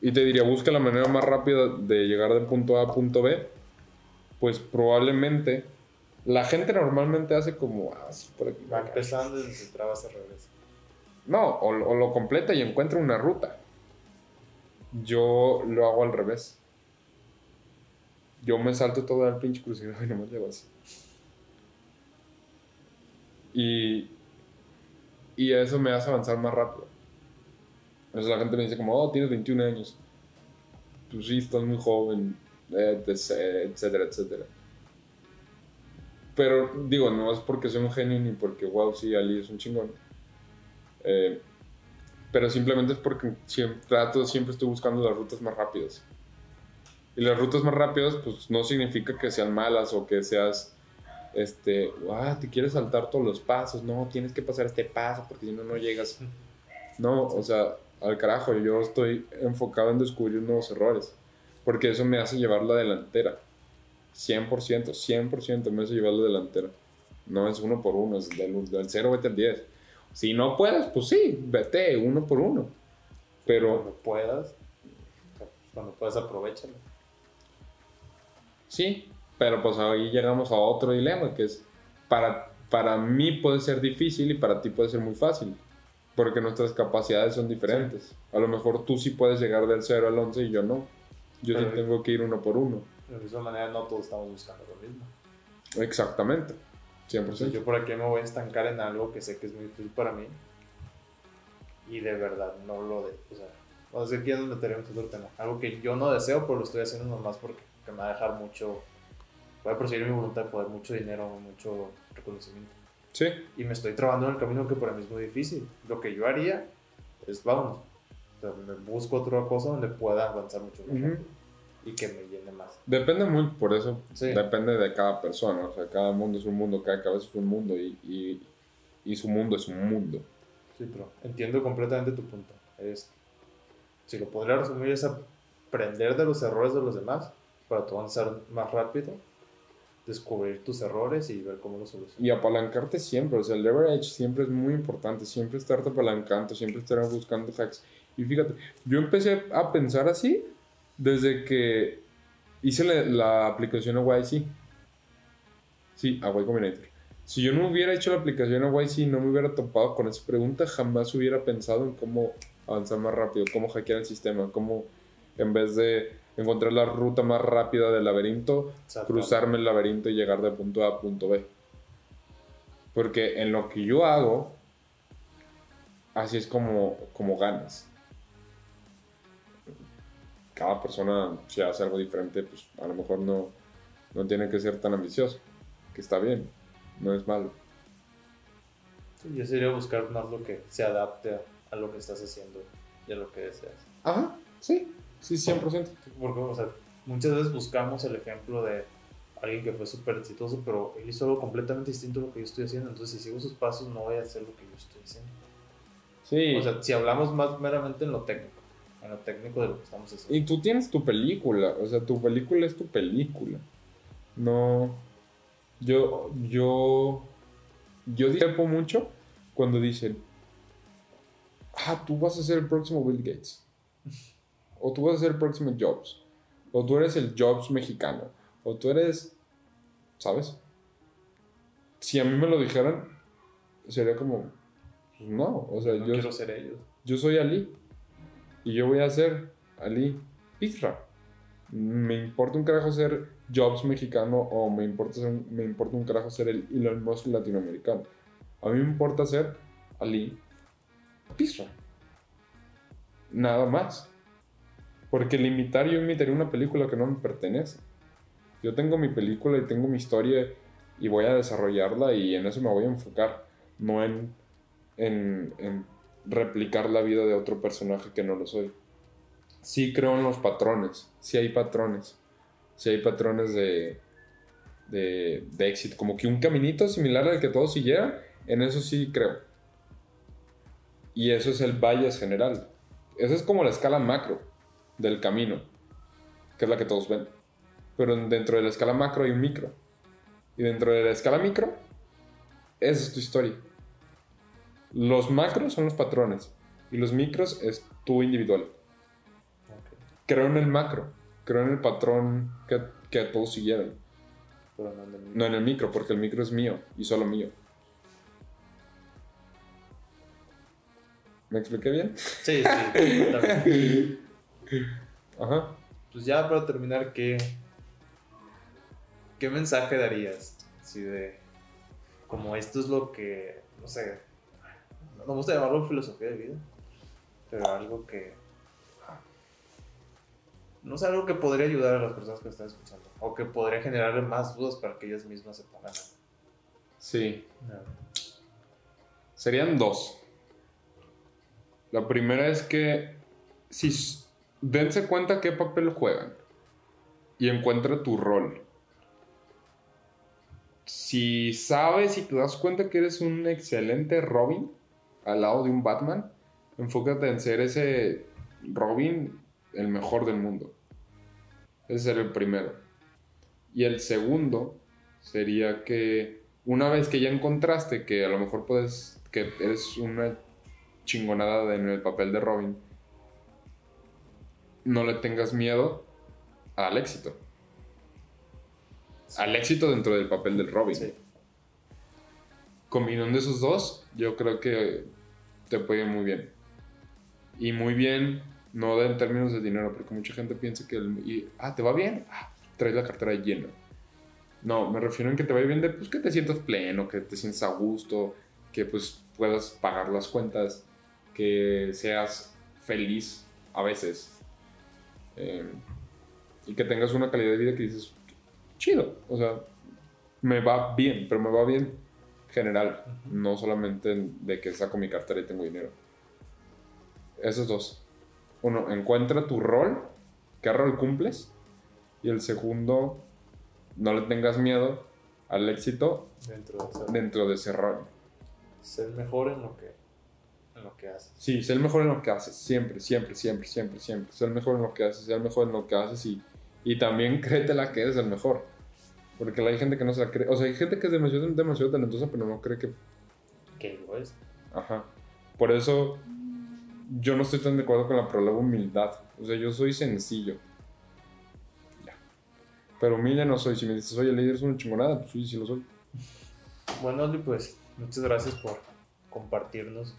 Speaker 2: y te diría, busca la manera más rápida de llegar de punto A a punto B, pues probablemente la gente normalmente hace como, ah,
Speaker 1: por aquí. Va empezando y se traba se regresa.
Speaker 2: No, o, o lo completa y encuentra una ruta. Yo lo hago al revés. Yo me salto todo el pinche crucigrama y no me llevo así. Y, y eso me hace avanzar más rápido. Entonces la gente me dice como, oh, tienes 21 años. Tú pues sí, estás muy joven, etcétera, etcétera. Pero digo, no es porque soy un genio ni porque, wow, sí, Ali es un chingón. Eh, pero simplemente es porque siempre, trato, siempre estoy buscando las rutas más rápidas. Y las rutas más rápidas, pues no significa que sean malas o que seas, este, ah, te quieres saltar todos los pasos, no, tienes que pasar este paso porque si no, no llegas. No, o sea, al carajo, yo estoy enfocado en descubrir nuevos errores, porque eso me hace llevar la delantera. 100%, 100% me hace llevar la delantera. No es uno por uno, es del, del 0 vete al 10 si no puedes, pues sí, vete uno por uno. Pero.
Speaker 1: Cuando puedas, cuando puedas, aprovechalo.
Speaker 2: Sí, pero pues ahí llegamos a otro dilema que es: para, para mí puede ser difícil y para ti puede ser muy fácil. Porque nuestras capacidades son diferentes. A lo mejor tú sí puedes llegar del 0 al 11 y yo no. Yo sí tengo que ir uno por uno.
Speaker 1: De misma manera, no todos estamos buscando lo mismo.
Speaker 2: Exactamente. 100%.
Speaker 1: Yo por aquí me voy a estancar en algo que sé que es muy difícil para mí. Y de verdad no lo de. O sea, no sé quién nos meteremos en otro tema. Algo que yo no deseo, pero lo estoy haciendo nomás porque me va a dejar mucho. Voy a perseguir mi voluntad de poder, mucho dinero, mucho reconocimiento.
Speaker 2: Sí.
Speaker 1: Y me estoy trabando en el camino que para mí es muy difícil. Lo que yo haría es, vamos, o sea, me busco otra cosa donde pueda avanzar mucho más y que me llene más.
Speaker 2: Depende muy, por eso, depende de cada persona, o sea, cada mundo es un mundo, cada cabeza es un mundo y, y, y, su mundo es un mundo.
Speaker 1: Sí, pero entiendo completamente tu punto. Es, si lo podría resumir es aprender de los errores de los demás para tú avanzar más rápido, descubrir tus errores y ver cómo los solucionas.
Speaker 2: Y apalancarte siempre, o sea, el leverage siempre es muy importante, siempre estarte apalancando, siempre estar buscando hacks. Y fíjate, yo empecé a pensar así desde que hice la, aplicación a YC. Sí, a Y Combinator. Si yo no hubiera hecho la aplicación a YC, no me hubiera topado con esa pregunta, jamás hubiera pensado en cómo avanzar más rápido, cómo hackear el sistema, cómo en vez de encontrar la ruta más rápida del laberinto, cruzarme el laberinto y llegar de punto A a punto B. Porque en lo que yo hago, así es como, como ganas cada persona si hace algo diferente, pues a lo mejor no, no tiene que ser tan ambicioso, que está bien, no es malo.
Speaker 1: yo sería buscar más lo que se adapte a, lo que estás haciendo y a lo que deseas.
Speaker 2: Ajá, sí, sí, 100%.
Speaker 1: Porque, o sea, muchas veces buscamos el ejemplo de alguien que fue súper exitoso, pero él hizo algo completamente distinto a lo que yo estoy haciendo. Entonces, si sigo sus pasos, no voy a hacer lo que yo estoy haciendo. Sí. O sea, si hablamos más meramente en lo técnico en lo técnico de lo que estamos haciendo.
Speaker 2: Y tú tienes tu película, o sea, tu película es tu película. No. Yo, yo, yo discrepo mucho cuando dicen, ah, tú vas a ser el próximo Bill Gates. O tú vas a ser el próximo Jobs. O tú eres el Jobs mexicano. O tú eres, ¿sabes? Si a mí me lo dijeran, sería como, pues no, o sea,
Speaker 1: yo quiero ser ellos.
Speaker 2: Yo soy Ali y yo voy a ser Ali Pizra. Me importa un carajo ser Jobs mexicano o me importa, me importa un carajo ser el Elon Musk latinoamericano. A mí me importa ser Ali Pizra. Nada más. Porque limitar, yo imitaría una película que no me pertenece. Yo tengo mi película y tengo mi historia y voy a desarrollarla y en eso me voy a enfocar, no en, en, replicar la vida de otro personaje que no lo soy. Sí creo en los patrones, sí hay patrones, sí hay patrones de, de, de éxito, como que un caminito similar al que todos siguieran, en eso sí creo. Y eso es el valle general. Esa es como la escala macro del camino, que es la que todos ven. Pero dentro de la escala macro hay un micro. Y dentro de la escala micro, esa es tu historia. Los macros son los patrones y los micros es tu individual. Creo en el macro, creo en el patrón que, que todos siguieron. no en, el no en el micro, porque el micro es mío y solo mío. ¿Me expliqué bien? Sí, sí.
Speaker 1: Ajá. Pues ya para terminar, ¿qué, ¿qué mensaje darías? Así de, como esto es lo que, no sé, no me gusta llamarlo filosofía de vida, pero algo que, no sé, algo que podría ayudar a las personas que están escuchando, o que podría generarle más dudas para que ellas mismas se pongan.
Speaker 2: Sí. Serían dos. La primera es que si dense cuenta qué papel juegan y encuentra tu rol. Si sabes y te das cuenta que eres un excelente Robin al lado de un Batman, enfócate en ser ese Robin el mejor del mundo. Ese sería el primero. Y el segundo sería que una vez que ya encontraste que a lo mejor puedes, que eres una chingonada en el papel de Robin, no le tengas miedo al éxito. Al éxito dentro del papel del Robin. Sí. Combinando esos dos, yo creo que te puede ir muy bien. Y muy bien, no en términos de dinero, porque mucha gente piensa que el, ah, te va bien, ah, traes la cartera llena. No, me refiero en que te vaya bien de pues que te sientas pleno, que te sientas a gusto, que pues puedas pagar las cuentas que seas feliz a veces. Eh, y que tengas una calidad de vida que dices, chido, o sea, me va bien, pero me va bien general, no solamente de que saco mi cartera y tengo dinero. Esos dos. Uno, encuentra tu rol, qué rol cumples, y el segundo, no le tengas miedo al éxito dentro de ese, dentro de ese rol.
Speaker 1: Ser mejor en lo que lo que haces.
Speaker 2: Sí, ser el mejor en lo que haces, siempre, siempre, siempre, siempre, siempre. Ser el mejor en lo que haces, ser el mejor en lo que haces y, y también créetela que eres el mejor. Porque hay gente que no se la cree. O sea, hay gente que es demasiado, demasiado talentosa, pero no cree que.
Speaker 1: Que lo es.
Speaker 2: Ajá. Por eso yo no estoy tan de acuerdo con la palabra humildad. O sea, yo soy sencillo. Ya. Pero humilde no soy. Si me dices, oye, el líder es una chingonada, pues sí, sí lo soy.
Speaker 1: Bueno, pues muchas gracias por compartirnos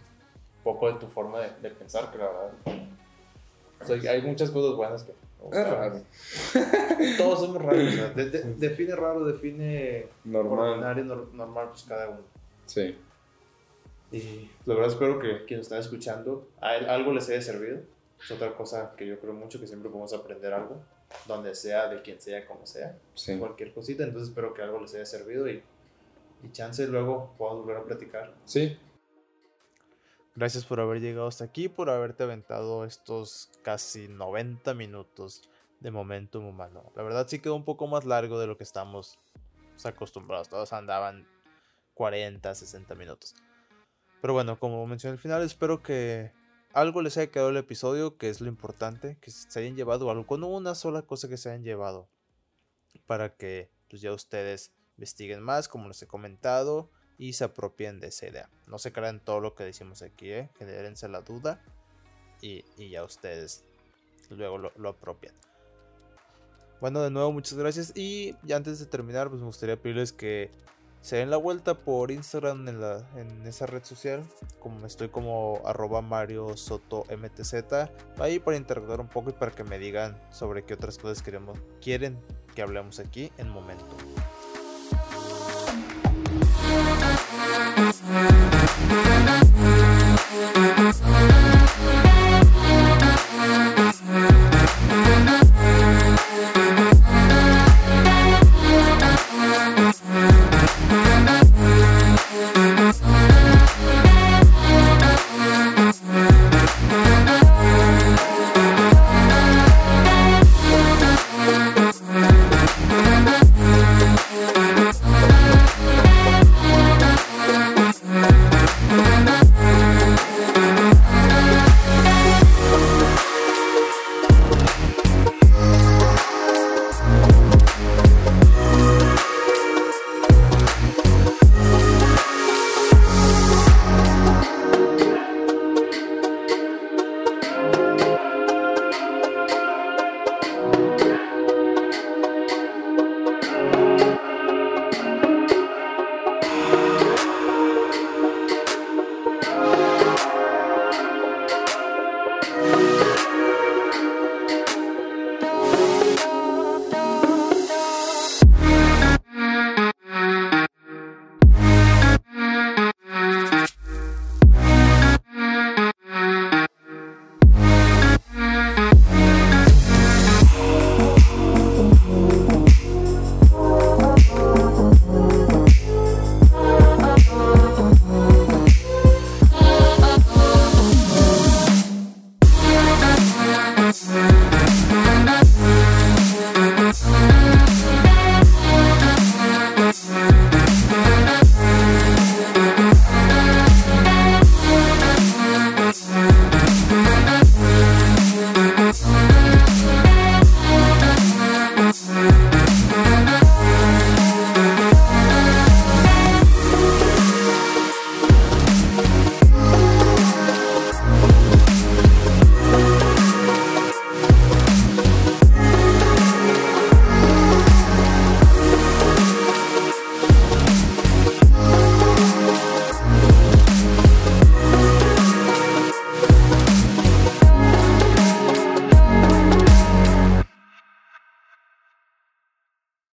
Speaker 1: poco de tu forma de, pensar, que la verdad. hay muchas cosas buenas que. Todos somos raros. define raro, define normal. normal, pues cada uno. Sí. Y la verdad espero que quienes están escuchando, a algo les haya servido. Es otra cosa que yo creo mucho que siempre podemos aprender algo, donde sea, de quien sea, como sea. Cualquier cosita. Entonces espero que algo les haya servido y, y chance luego podamos volver a platicar. Sí, Gracias por haber llegado hasta aquí, por haberte aventado estos casi 90 minutos de Momentum Humano. La verdad sí quedó un poco más largo de lo que estamos acostumbrados. Todos andaban 40, 60 minutos. Pero bueno, como mencioné al final, espero que algo les haya quedado el episodio, que es lo importante, que se hayan llevado algo, con una sola cosa que se hayan llevado, para que pues ya ustedes investiguen más, como les he comentado, y se apropien de esa idea. No se crean todo lo que decimos aquí, ¿eh? genérense la duda y, ya ustedes luego lo, lo, apropian. Bueno, de nuevo, muchas gracias. Y ya antes de terminar, pues me gustaría pedirles que se den la vuelta por Instagram en, la, en esa red social. Como estoy como arroba Mario Soto MTZ. Ahí para interactuar un poco y para que me digan sobre qué otras cosas queremos, quieren que hablemos aquí en momento. Mm-hmm.